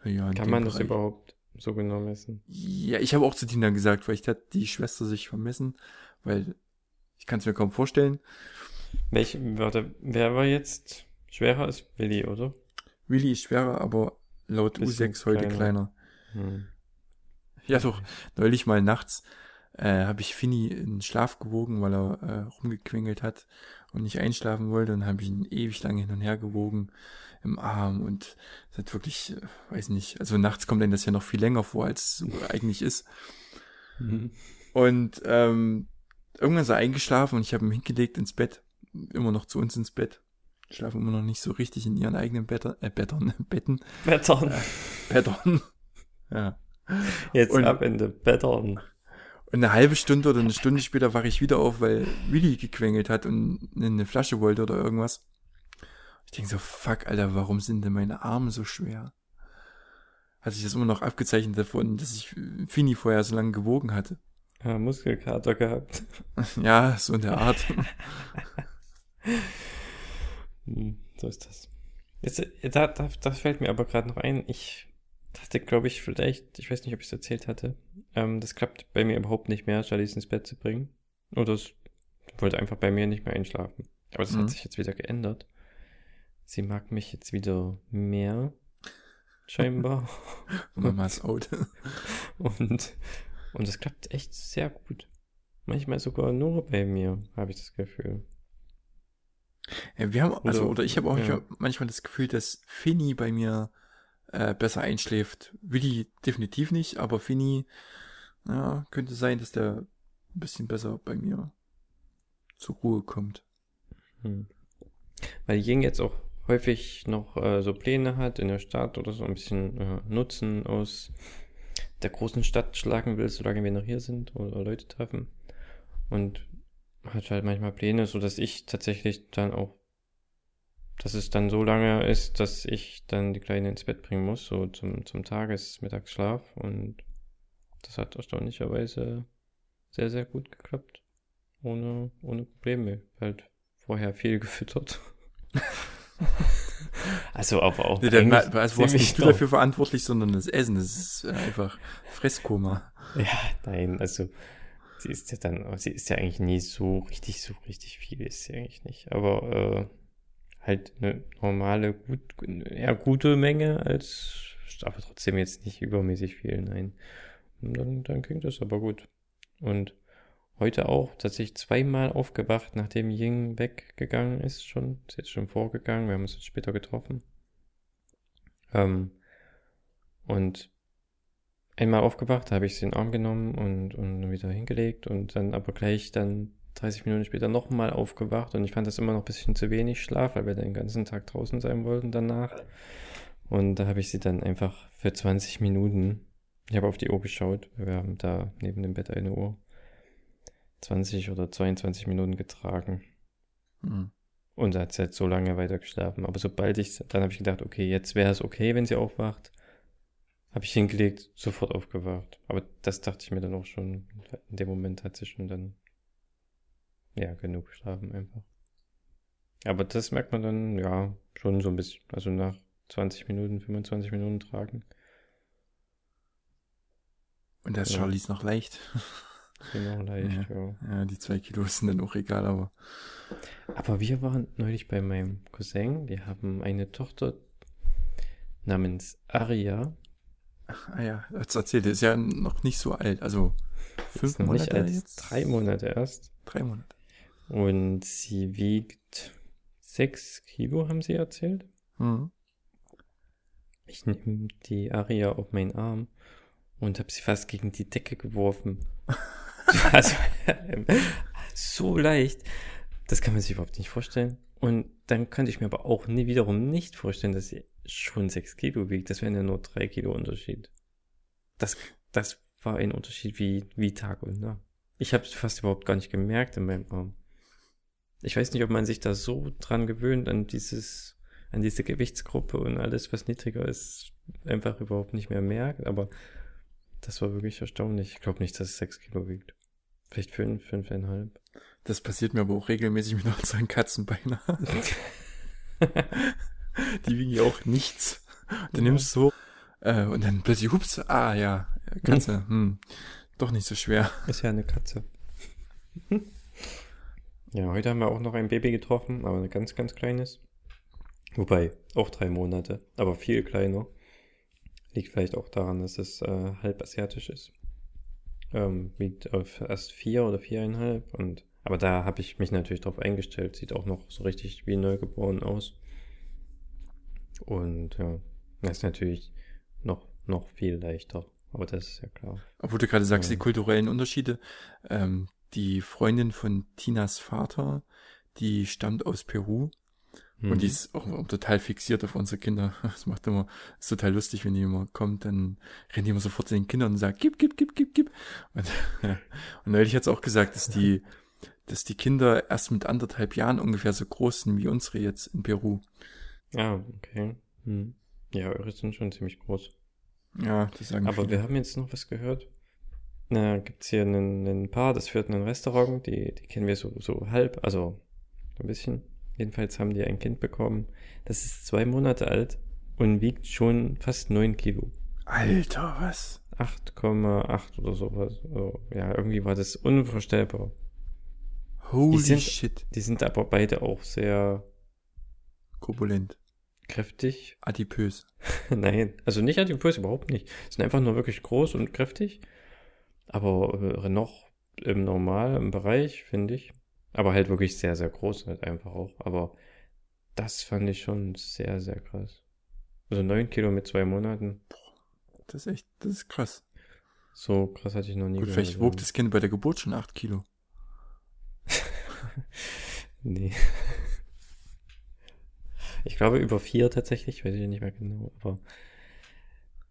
Ja, Kann man Bereich. das überhaupt so genau messen? Ja, ich habe auch zu Tina gesagt, vielleicht hat die Schwester sich vermessen, weil ich kann es mir kaum vorstellen. Welch, warte, wer war jetzt schwerer als Willi, oder? Willi ist schwerer, aber laut Bisschen U6 heute kleiner. kleiner. Hm. Ja, doch, neulich mal nachts äh, habe ich Finny in Schlaf gewogen, weil er äh, rumgequengelt hat und nicht einschlafen wollte. Dann habe ich ihn ewig lange hin und her gewogen im Arm und es hat wirklich, äh, weiß nicht, also nachts kommt einem das ja noch viel länger vor, als es eigentlich ist. Mhm. Und ähm, irgendwann ist er eingeschlafen und ich habe ihn hingelegt ins Bett, immer noch zu uns ins Bett. Schlafen immer noch nicht so richtig in ihren eigenen Better, äh, Bettern, [LAUGHS] Betten. Bettern. Äh, Bettern. [LAUGHS] ja. Jetzt und, ab in die Bettern. Und eine halbe Stunde oder eine Stunde später wache ich wieder auf, weil Willi gequengelt hat und eine Flasche wollte oder irgendwas. Ich denke so, fuck, Alter, warum sind denn meine Arme so schwer? Hat sich das immer noch abgezeichnet davon, dass ich Fini vorher so lange gewogen hatte. Ja, Muskelkater gehabt. [LAUGHS] ja, so in der Art. hm, so ist das. Jetzt, da, da, das fällt mir aber gerade noch ein. Ich dachte, glaube ich, vielleicht, ich weiß nicht, ob ich es erzählt hatte, ähm, das klappt bei mir überhaupt nicht mehr, Charlize ins Bett zu bringen. Oder es wollte einfach bei mir nicht mehr einschlafen. Aber das mhm. hat sich jetzt wieder geändert. Sie mag mich jetzt wieder mehr, scheinbar. [LAUGHS] Mamas [LAUGHS] out. und, und das klappt echt sehr gut. Manchmal sogar nur bei mir, habe ich das Gefühl. Ja, wir haben, also, oder, oder ich habe auch ja. manchmal das Gefühl, dass Finny bei mir äh, besser einschläft. Willi definitiv nicht, aber Finny, ja, könnte sein, dass der ein bisschen besser bei mir zur Ruhe kommt. Hm. Weil Ying jetzt auch häufig noch äh, so Pläne hat in der Stadt oder so ein bisschen äh, Nutzen aus der großen Stadt schlagen will, solange wir noch hier sind oder Leute treffen. Und hat halt manchmal Pläne, so dass ich tatsächlich dann auch dass es dann so lange ist, dass ich dann die Kleine ins Bett bringen muss, so zum, zum Tagesmittagsschlaf. Und das hat erstaunlicherweise sehr, sehr gut geklappt. Ohne, ohne Probleme. Halt vorher [LAUGHS] viel gefüttert. [LAUGHS] also aber auch. Nee, dann, also warst nicht du dafür verantwortlich, sondern das Essen. Das ist einfach Fresskoma. Ja, nein, also sie ist ja dann, sie ist ja eigentlich nie so richtig, so richtig viel ist sie eigentlich nicht. Aber äh, halt eine normale, gut, eher gute Menge, als aber trotzdem jetzt nicht übermäßig viel, nein. Und dann, dann ging das aber gut. Und heute auch tatsächlich zweimal aufgewacht, nachdem Ying weggegangen ist, schon, ist jetzt schon vorgegangen, wir haben uns jetzt später getroffen. Ähm, und einmal aufgewacht, habe ich sie in den Arm genommen und, und wieder hingelegt und dann aber gleich dann 30 Minuten später nochmal aufgewacht und ich fand das immer noch ein bisschen zu wenig Schlaf, weil wir den ganzen Tag draußen sein wollten danach. Und da habe ich sie dann einfach für 20 Minuten, ich habe auf die Uhr geschaut, wir haben da neben dem Bett eine Uhr, 20 oder 22 Minuten getragen. Mhm. Und da hat sie halt so lange weiter geschlafen. Aber sobald ich, dann habe ich gedacht, okay, jetzt wäre es okay, wenn sie aufwacht. Habe ich hingelegt, sofort aufgewacht. Aber das dachte ich mir dann auch schon. In dem Moment hat sie schon dann ja, genug schlafen einfach. Aber das merkt man dann, ja, schon so ein bisschen, also nach 20 Minuten, 25 Minuten tragen. Und das ja. Charlie ist noch leicht. [LAUGHS] Genau, leicht, ja. ja. Ja, die zwei Kilo sind dann auch egal, aber. Aber wir waren neulich bei meinem Cousin, die haben eine Tochter namens Aria. Ah ja, das erzählt, ist ja noch nicht so alt. Also fünf Monate nicht alt, jetzt? drei Monate erst. Drei Monate. Und sie wiegt sechs Kilo, haben sie erzählt. Mhm. Ich nehme die Aria auf meinen Arm und habe sie fast gegen die Decke geworfen. [LAUGHS] [LAUGHS] also, so leicht. Das kann man sich überhaupt nicht vorstellen. Und dann könnte ich mir aber auch nie wiederum nicht vorstellen, dass sie schon sechs Kilo wiegt. Das wären ja nur drei Kilo Unterschied. Das, das war ein Unterschied wie, wie Tag und Nacht. Ich habe es fast überhaupt gar nicht gemerkt in meinem Arm. Ich weiß nicht, ob man sich da so dran gewöhnt an dieses, an diese Gewichtsgruppe und alles, was niedriger ist, einfach überhaupt nicht mehr merkt. Aber das war wirklich erstaunlich. Ich glaube nicht, dass es sechs Kilo wiegt. Vielleicht fünf, fünfeinhalb. Das passiert mir aber auch regelmäßig mit unseren Katzen beinahe. [LAUGHS] Die wiegen ja auch nichts. Du Ja. nimmst so äh, und dann plötzlich, hups, ah ja, Katze, hm, doch nicht so schwer. Ist ja eine Katze. [LAUGHS] ja, heute haben wir auch noch ein Baby getroffen, aber ein ganz, ganz kleines. Wobei, auch drei Monate, aber viel kleiner. Liegt vielleicht auch daran, dass es äh, halb asiatisch ist. Ähm, wiegt auf erst vier oder viereinhalb und aber da habe ich mich natürlich drauf eingestellt. Sieht auch noch so richtig wie neugeboren aus. Und ja, das ist natürlich noch, noch viel leichter. Aber das ist ja klar. Obwohl du gerade sagst, Ja. die kulturellen Unterschiede. Ähm, die Freundin von Tinas Vater, die stammt aus Peru und die Mhm. ist auch total fixiert auf unsere Kinder. [LAUGHS] Das macht immer, ist total lustig, wenn die immer kommt, dann rennt die immer sofort zu den Kindern und sagt, gib, gib, gib, gib, gib. Und, [LAUGHS] und neulich hat es auch gesagt, dass die, dass die Kinder erst mit anderthalb Jahren ungefähr so groß sind wie unsere jetzt in Peru. Ah, okay. Hm. Ja, eure sind schon ziemlich groß. Ja, das sagen Aber viele. wir haben jetzt noch was gehört. Na, gibt's hier einen, einen Paar, das führt ein Restaurant, die, die kennen wir so, so halb, also ein bisschen. Jedenfalls haben die ein Kind bekommen. Das ist zwei Monate alt und wiegt schon fast neun Kilo. Alter, was? 8,8 oder sowas. Also, ja, irgendwie war das unvorstellbar. Holy sind- shit. Die sind aber beide auch sehr Korpulent. kräftig. [LAUGHS] Adipös. Nein, also nicht adipös, überhaupt nicht. Sind einfach nur wirklich groß und kräftig. Aber äh, noch im normalen Bereich, finde ich. Aber halt wirklich sehr, sehr groß halt einfach auch. Aber das fand ich schon sehr, sehr krass. Also neun Kilo mit zwei Monaten. Das ist echt, das ist krass. So krass hatte ich noch nie Gut, vielleicht wog das Kind bei der Geburt schon acht Kilo. [LAUGHS] Nee. Ich glaube über vier tatsächlich, weiß ich nicht mehr genau, aber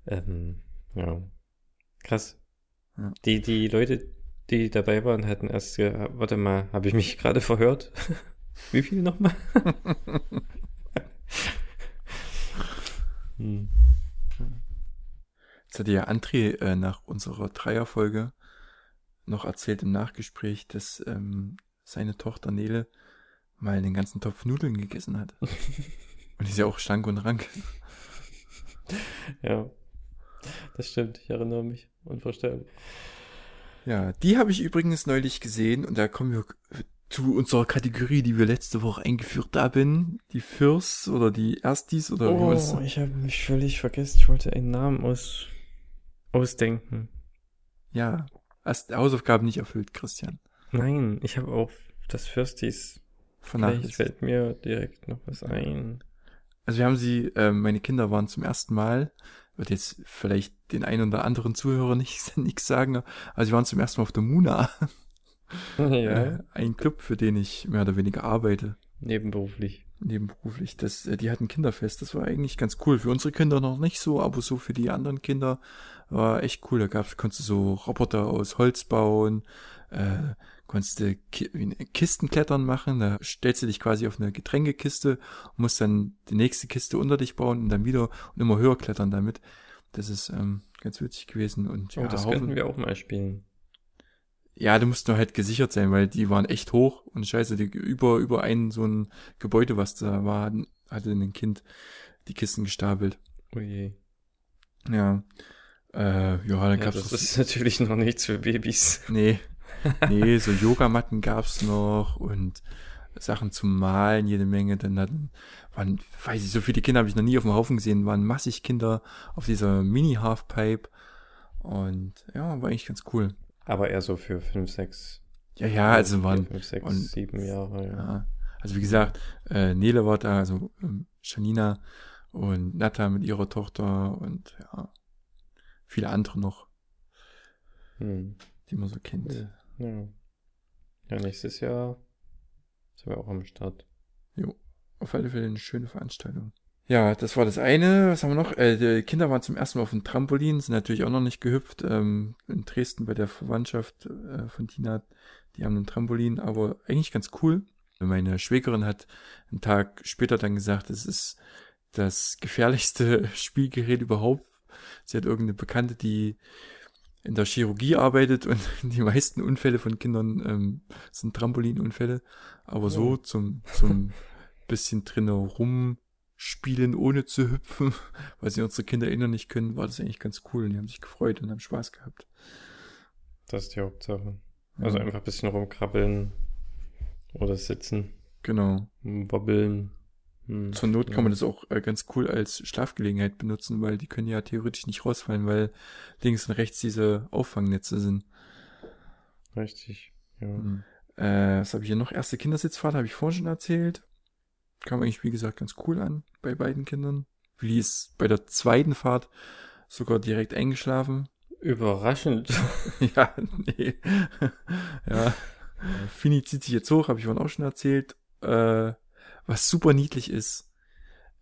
ähm, ja. Krass. Ja. Die, die Leute, die dabei waren, hatten erst, ge- warte mal, habe ich mich gerade verhört? [LAUGHS] Wie viel nochmal? [LAUGHS] hm. Jetzt hatte ja André äh, nach unserer Dreierfolge noch erzählt im Nachgespräch, dass ähm, seine Tochter Nele mal den ganzen Topf Nudeln gegessen hat. [LAUGHS] Und ist ja auch schlank und rank. Ja. Das stimmt, ich erinnere mich. Unvorstellbar. Ja, die habe ich übrigens neulich gesehen und da kommen wir zu unserer Kategorie, die wir letzte Woche eingeführt haben. Die Fürs oder die Erstis oder war das? Oh, ich habe mich völlig vergessen. Ich wollte einen Namen aus, ausdenken. Ja, hast Hausaufgaben nicht erfüllt, Christian. Nein, ich habe auch das Fürstis. Vielleicht fällt mir direkt noch was ein. Also wir haben sie, ähm, meine Kinder waren zum ersten Mal, wird jetzt vielleicht den einen oder anderen Zuhörer nicht [LAUGHS] nichts sagen, aber sie waren zum ersten Mal auf der Muna, [LAUGHS] Ja, äh, ein Club, für den ich mehr oder weniger arbeite, nebenberuflich. nebenberuflich. Das, äh, die hatten Kinderfest, das war eigentlich ganz cool. Für unsere Kinder noch nicht so, aber so für die anderen Kinder war echt cool. Da gab's, konntest du so Roboter aus Holz bauen, äh, konntest du eine Kistenklettern machen, da stellst du dich quasi auf eine Getränkekiste und musst dann die nächste Kiste unter dich bauen und dann wieder und immer höher klettern damit. Das ist ähm, ganz witzig gewesen und Oh, ja, das Haufen- könnten wir auch mal spielen. ja, du musst nur halt gesichert sein, weil die waren echt hoch und scheiße, die, über, über ein so ein Gebäude, was da war, hatte ein Kind die Kisten gestapelt. Oh je. Ja. Äh, ja, dann Ja, gab's das noch- ist [LAUGHS] natürlich noch nichts für Babys. Nee. [LAUGHS] nee, so Yogamatten gab's noch und Sachen zum Malen, jede Menge. Dann hatten, waren, weiß ich, so viele Kinder habe ich noch nie auf dem Haufen gesehen, waren massig Kinder auf dieser Mini-Halfpipe. Und ja, war eigentlich ganz cool. Aber eher so für fünf, sechs. Ja, ja, also waren. Fünf, sechs, und, sieben Jahre, ja. ja. Also wie gesagt, äh, Nele war da, also ähm, Janina und Natta mit ihrer Tochter und ja, viele andere noch, Hm. die man so kennt. Ja. Ja. Ja, nächstes Jahr sind wir auch am Start. Auf alle Fälle eine schöne Veranstaltung. Ja, das war das eine. Was haben wir noch? Äh, die Kinder waren zum ersten Mal auf dem Trampolin, sind natürlich auch noch nicht gehüpft. Ähm, in Dresden bei der Verwandtschaft äh, von Tina, die haben ein Trampolin, aber eigentlich ganz cool. Meine Schwägerin hat einen Tag später dann gesagt, es ist das gefährlichste [LAUGHS] Spielgerät überhaupt. Sie hat irgendeine Bekannte, die in der Chirurgie arbeitet und [LAUGHS] die meisten Unfälle von Kindern ähm, sind Trampolinunfälle. Aber so Oh. zum, zum bisschen drinnen rumspielen, ohne zu hüpfen, [LAUGHS] weil sie unsere Kinder erinnern nicht können, war das eigentlich ganz cool und die haben sich gefreut und haben Spaß gehabt. Das ist die Hauptsache. Also Ja, einfach ein bisschen rumkrabbeln oder sitzen, Genau. wobbeln. Hm. Zur Not Ja. kann man das auch äh, ganz cool als Schlafgelegenheit benutzen, weil die können ja theoretisch nicht rausfallen, weil links und rechts diese Auffangnetze sind. Richtig. Ja. Mhm. Äh, was habe ich hier noch? Erste Kindersitzfahrt habe ich vorhin schon erzählt. Kam eigentlich, wie gesagt, ganz cool an bei beiden Kindern. Willi ist bei der zweiten Fahrt sogar direkt eingeschlafen. Überraschend. [LAUGHS] [LAUGHS] ja, nee. [LAUGHS] ja. Fini zieht sich jetzt hoch, habe ich vorhin auch schon erzählt. Äh, was super niedlich ist.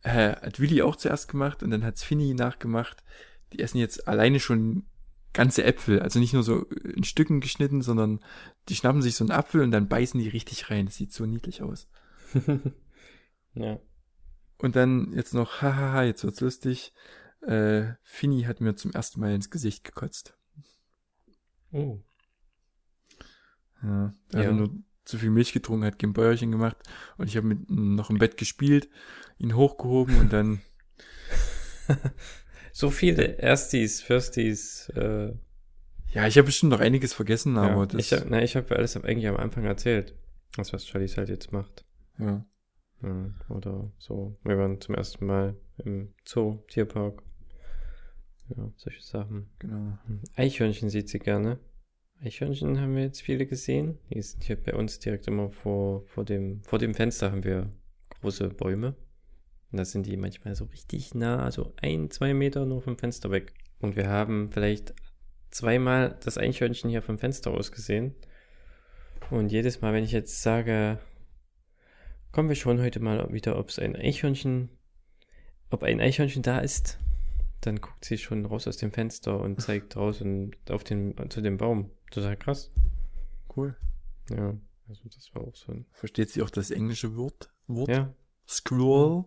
Äh, hat Willi auch zuerst gemacht und dann hat's Fini nachgemacht. Die essen jetzt alleine schon ganze Äpfel. Also nicht nur so in Stücken geschnitten, sondern die schnappen sich so einen Apfel und dann beißen die richtig rein. Das sieht so niedlich aus. [LAUGHS] ja. Und dann jetzt noch, hahaha, jetzt wird's lustig. Äh, Fini hat mir zum ersten Mal ins Gesicht gekotzt. Oh. Ja, er Ja. nur zu viel Milch getrunken, hat kein Bäuerchen gemacht und ich habe mit noch im Bett gespielt, ihn hochgehoben und dann, [LAUGHS] So viele Erstis, Firstis, äh, ja, ich habe bestimmt noch einiges vergessen, aber ja. das, Ich hab, na, ich habe alles eigentlich am Anfang erzählt. Das, was Charlies halt jetzt macht. ja, Ja, oder so. Wir waren zum ersten Mal im Zoo, Tierpark. Ja, solche Sachen. genau. Hm. Eichhörnchen sieht sie gerne. Eichhörnchen haben wir jetzt viele gesehen. Die sind hier bei uns direkt immer vor, vor, dem, vor dem Fenster haben wir große Bäume. Und da sind die manchmal so richtig nah, also ein, zwei Meter nur vom Fenster weg. Und wir haben vielleicht zweimal das Eichhörnchen hier vom Fenster aus gesehen. Und jedes Mal, wenn ich jetzt sage, kommen wir schon heute mal wieder, ob es ein Eichhörnchen, ob ein Eichhörnchen da ist, dann guckt sie schon raus aus dem Fenster und [LAUGHS] zeigt raus und auf den, zu dem Baum. Total krass. Cool. Ja, also das war auch so ein. Versteht sie auch das englische Wort? Wort? Ja. Scroll?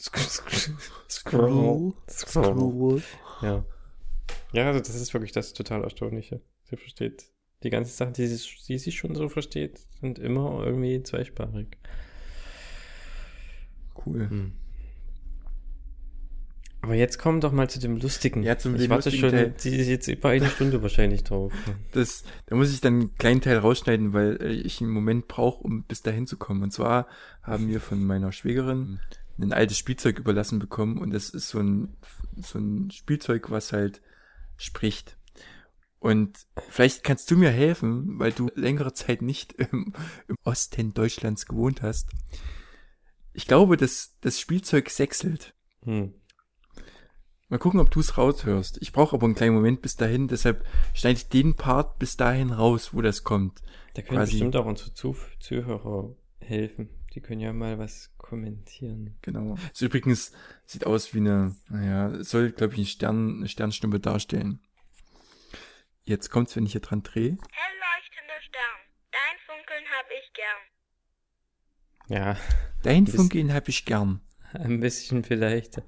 Scroll. [LAUGHS] Scroll. Ja. Ja, also das ist wirklich das total Erstaunliche. Sie versteht die ganzen Sachen, die sie, die sie schon so versteht, sind immer irgendwie zweisprachig. Cool. Hm. Aber jetzt kommen doch mal zu dem Lustigen. Ja, zum ich warte schon Teil. die ist jetzt über eine Stunde wahrscheinlich drauf. Das, da muss ich dann einen kleinen Teil rausschneiden, weil äh, ich einen Moment brauche, um bis dahin zu kommen. Und zwar haben wir von meiner Schwägerin ein altes Spielzeug überlassen bekommen und das ist so ein, so ein Spielzeug, was halt spricht. Und vielleicht kannst du mir helfen, weil du längere Zeit nicht im, im Osten Deutschlands gewohnt hast. Ich glaube, dass das Spielzeug sechselt. Hm. Mal gucken, ob du es raushörst. Ich brauche aber einen kleinen Moment bis dahin, deshalb schneide ich den Part bis dahin raus, wo das kommt. Da können Quasi- bestimmt auch unsere Zuh Zuhörer helfen. Die können ja mal was kommentieren. Genau. Es übrigens sieht aus wie eine, naja, soll, glaube ich, ein Stern, eine Sternschnuppe darstellen. Jetzt kommt's, wenn ich hier dran drehe. Hell leuchtender Stern, dein Funkeln hab ich gern. Ja, Dein Funkeln hab ich gern. ein bisschen vielleicht.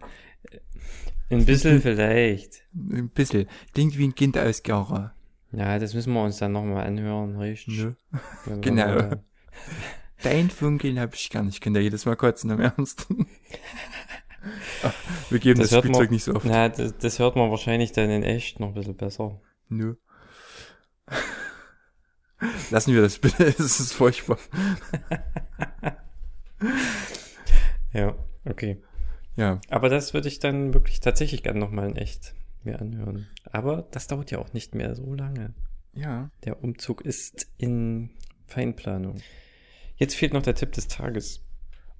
Ein bisschen vielleicht. Ein bisschen. Klingt wie ein Kind aus Gera. Ja, das müssen wir uns dann nochmal anhören, richtig? Ne? [LAUGHS] Genau. [LAUGHS] Dein Funkeln hab ich gern. Ich kann da jedes Mal kotzen, im Ernst. Ach, [LAUGHS] Wir geben das, Das Spielzeug man- nicht so oft. Na, das, das hört man wahrscheinlich dann in echt noch ein bisschen besser. Nö. lassen wir das bitte. Es ist furchtbar. Ja, okay. Ja, Aber das würde ich dann wirklich tatsächlich gerne nochmal in echt mir anhören. Aber das dauert ja auch nicht mehr so lange. ja. Der Umzug ist in Feinplanung. Jetzt fehlt noch der Tipp des Tages.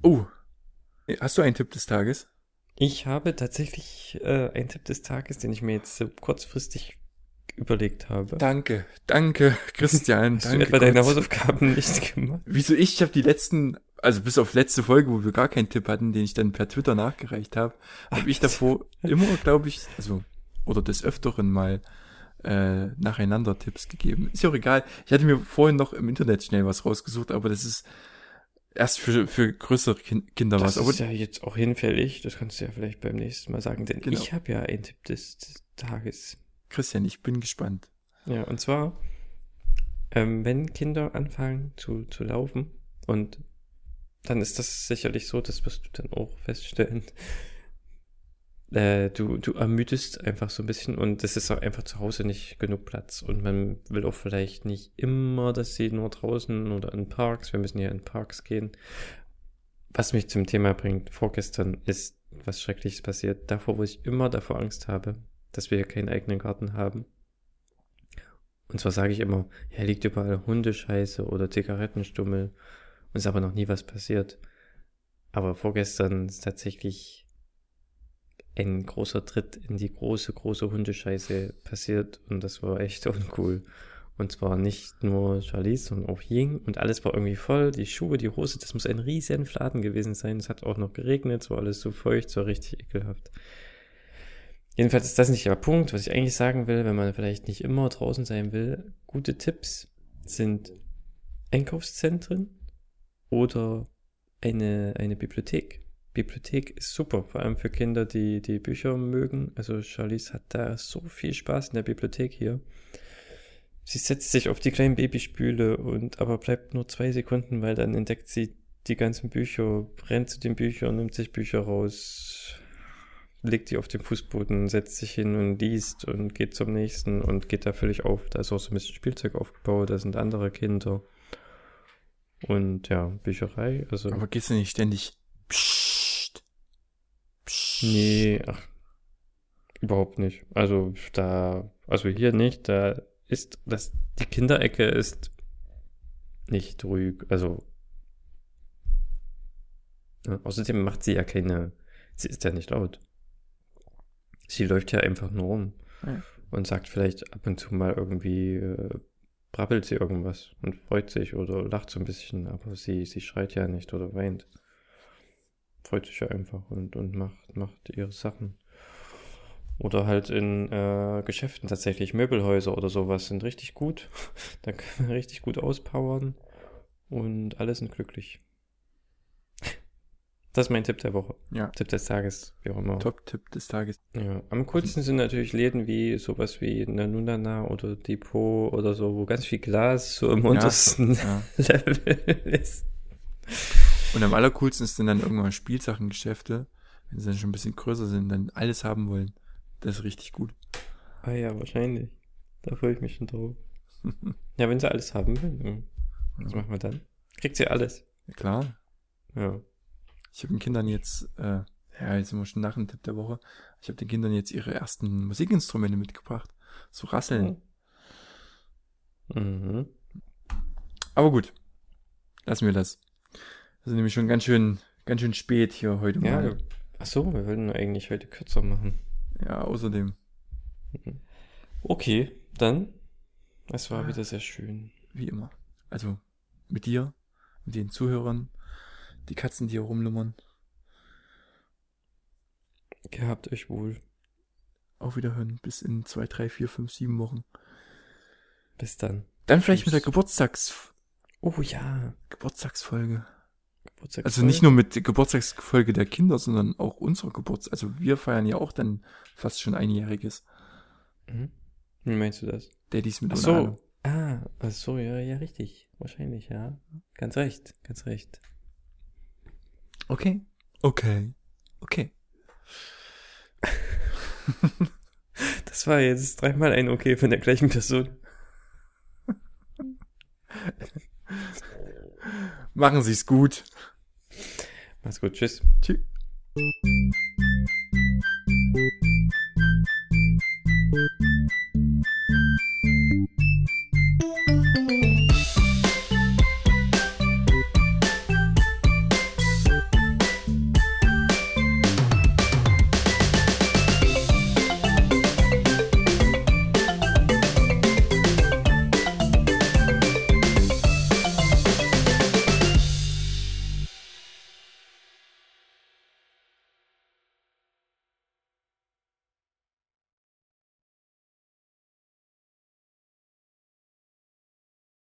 Oh, hast du einen Tipp des Tages? Ich habe tatsächlich äh, einen Tipp des Tages, den ich mir jetzt so kurzfristig überlegt habe. Danke, danke, Christian. Hast danke du etwa deine Gott. Hausaufgaben nicht gemacht? Wieso ich? Ich habe die letzten, also bis auf letzte Folge, wo wir gar keinen Tipp hatten, den ich dann per Twitter nachgereicht habe, habe ich davor [LAUGHS] immer, glaube ich, also oder des Öfteren mal äh, nacheinander Tipps gegeben. Ist ja auch egal. Ich hatte mir vorhin noch im Internet schnell was rausgesucht, aber das ist erst für, für größere Kin Kinder Das was. Aber ist ja jetzt auch hinfällig. Das kannst du ja vielleicht beim nächsten Mal sagen, denn Genau. ich habe ja einen Tipp des, des Tages. Christian, ich bin gespannt. Ja, und zwar, ähm, wenn Kinder anfangen zu, zu laufen und dann ist das sicherlich so, das wirst du dann auch feststellen. Äh, du, du ermüdest einfach so ein bisschen und es ist auch einfach zu Hause nicht genug Platz und man will auch vielleicht nicht immer, dass sie nur draußen oder in Parks, wir müssen ja in Parks gehen. Was mich zum Thema bringt, vorgestern ist was Schreckliches passiert, davor, wo ich immer davor Angst habe, dass wir hier keinen eigenen Garten haben. Und zwar sage ich immer, ja, liegt überall Hundescheiße oder Zigarettenstummel. Und ist aber noch nie was passiert. Aber vorgestern ist tatsächlich ein großer Tritt in die große, große Hundescheiße passiert. Und das war echt [LAUGHS] uncool. Und zwar nicht nur Charlize, sondern auch Ying. Und alles war irgendwie voll. Die Schuhe, die Hose, das muss ein riesen Fladen gewesen sein. Es hat auch noch geregnet, es war alles so feucht, es war richtig ekelhaft. Jedenfalls ist das nicht der Punkt, was ich eigentlich sagen will, wenn man vielleicht nicht immer draußen sein will. Gute Tipps sind Einkaufszentren oder eine, eine Bibliothek. Bibliothek ist super, vor allem für Kinder, die die Bücher mögen. Also Charlize hat da so viel Spaß in der Bibliothek hier. Sie setzt sich auf die kleinen Babystühle und aber bleibt nur zwei Sekunden, weil dann entdeckt sie die ganzen Bücher, rennt zu den Büchern, nimmt sich Bücher raus, legt die auf den Fußboden, setzt sich hin und liest und geht zum nächsten und geht da völlig auf. Da ist auch so ein bisschen Spielzeug aufgebaut, da sind andere Kinder. Und ja, Bücherei, also. Aber gehst du nicht ständig Psst, Psst. Nee, ach, überhaupt nicht. Also da, also hier nicht, da ist, das, die Kinderecke ist nicht ruhig, also ja, außerdem macht sie ja keine, sie ist ja nicht laut. Sie läuft ja einfach nur rum Ja. und sagt vielleicht ab und zu mal irgendwie, äh, brabbelt sie irgendwas und freut sich oder lacht so ein bisschen, aber sie, sie schreit ja nicht oder weint. Freut sich ja einfach und, und macht, macht ihre Sachen. Oder halt in äh, Geschäften tatsächlich, Möbelhäuser oder sowas sind richtig gut. [LAUGHS] da kann man richtig gut auspowern und alle sind glücklich. Das ist mein Tipp der Woche. Ja, Tipp des Tages, wie auch immer. Top-Tipp des Tages. Ja, am coolsten sind natürlich Läden wie sowas wie Nanunana oder Depot oder so, wo ganz viel Glas so im Ja, untersten Ja. [LAUGHS] Level ist. Und am allercoolsten ist dann, irgendwann Spielsachengeschäfte, wenn sie dann schon ein bisschen größer sind, dann alles haben wollen. Das ist richtig gut. Ah ja, wahrscheinlich. Da freue ich mich schon drauf. [LAUGHS] Ja, wenn sie alles haben will, was machen wir dann? Kriegt sie alles. Ja, klar. Ja. Ich habe den Kindern jetzt, äh, ja, jetzt sind wir schon nach dem Tipp der Woche. Ich habe den Kindern jetzt ihre ersten Musikinstrumente mitgebracht. So rasseln. Mhm. Aber gut. Lassen wir das. Wir sind nämlich schon ganz schön, ganz schön spät hier heute Ja, mal. ach so, wir wollten eigentlich heute kürzer machen. Ja, außerdem. Okay, dann. Es war wieder sehr schön. Wie immer. Also mit dir, mit den Zuhörern, die Katzen, die hier rumlummern. Gehabt euch wohl. Auf Wiederhören bis in zwei, drei, vier, fünf, sieben Wochen. Bis dann. Dann vielleicht mit der. Geburtstags Oh ja. Geburtstagsfolge. Geburtstag Also nicht nur mit der Geburtstagsfolge der Kinder, sondern auch unserer Geburtstag. Also wir feiern ja auch dann fast schon einjähriges. Mhm. Wie meinst du das? Daddys mit Ach so. Ah, ach so, ja, ja, richtig. Wahrscheinlich, ja. Ganz recht, ganz recht. Okay. Okay. Okay. [LAUGHS] das war jetzt dreimal ein Okay von der gleichen Person. [LAUGHS] Machen Sie es gut. Mach's gut. Tschüss. Tschüss. Thank you.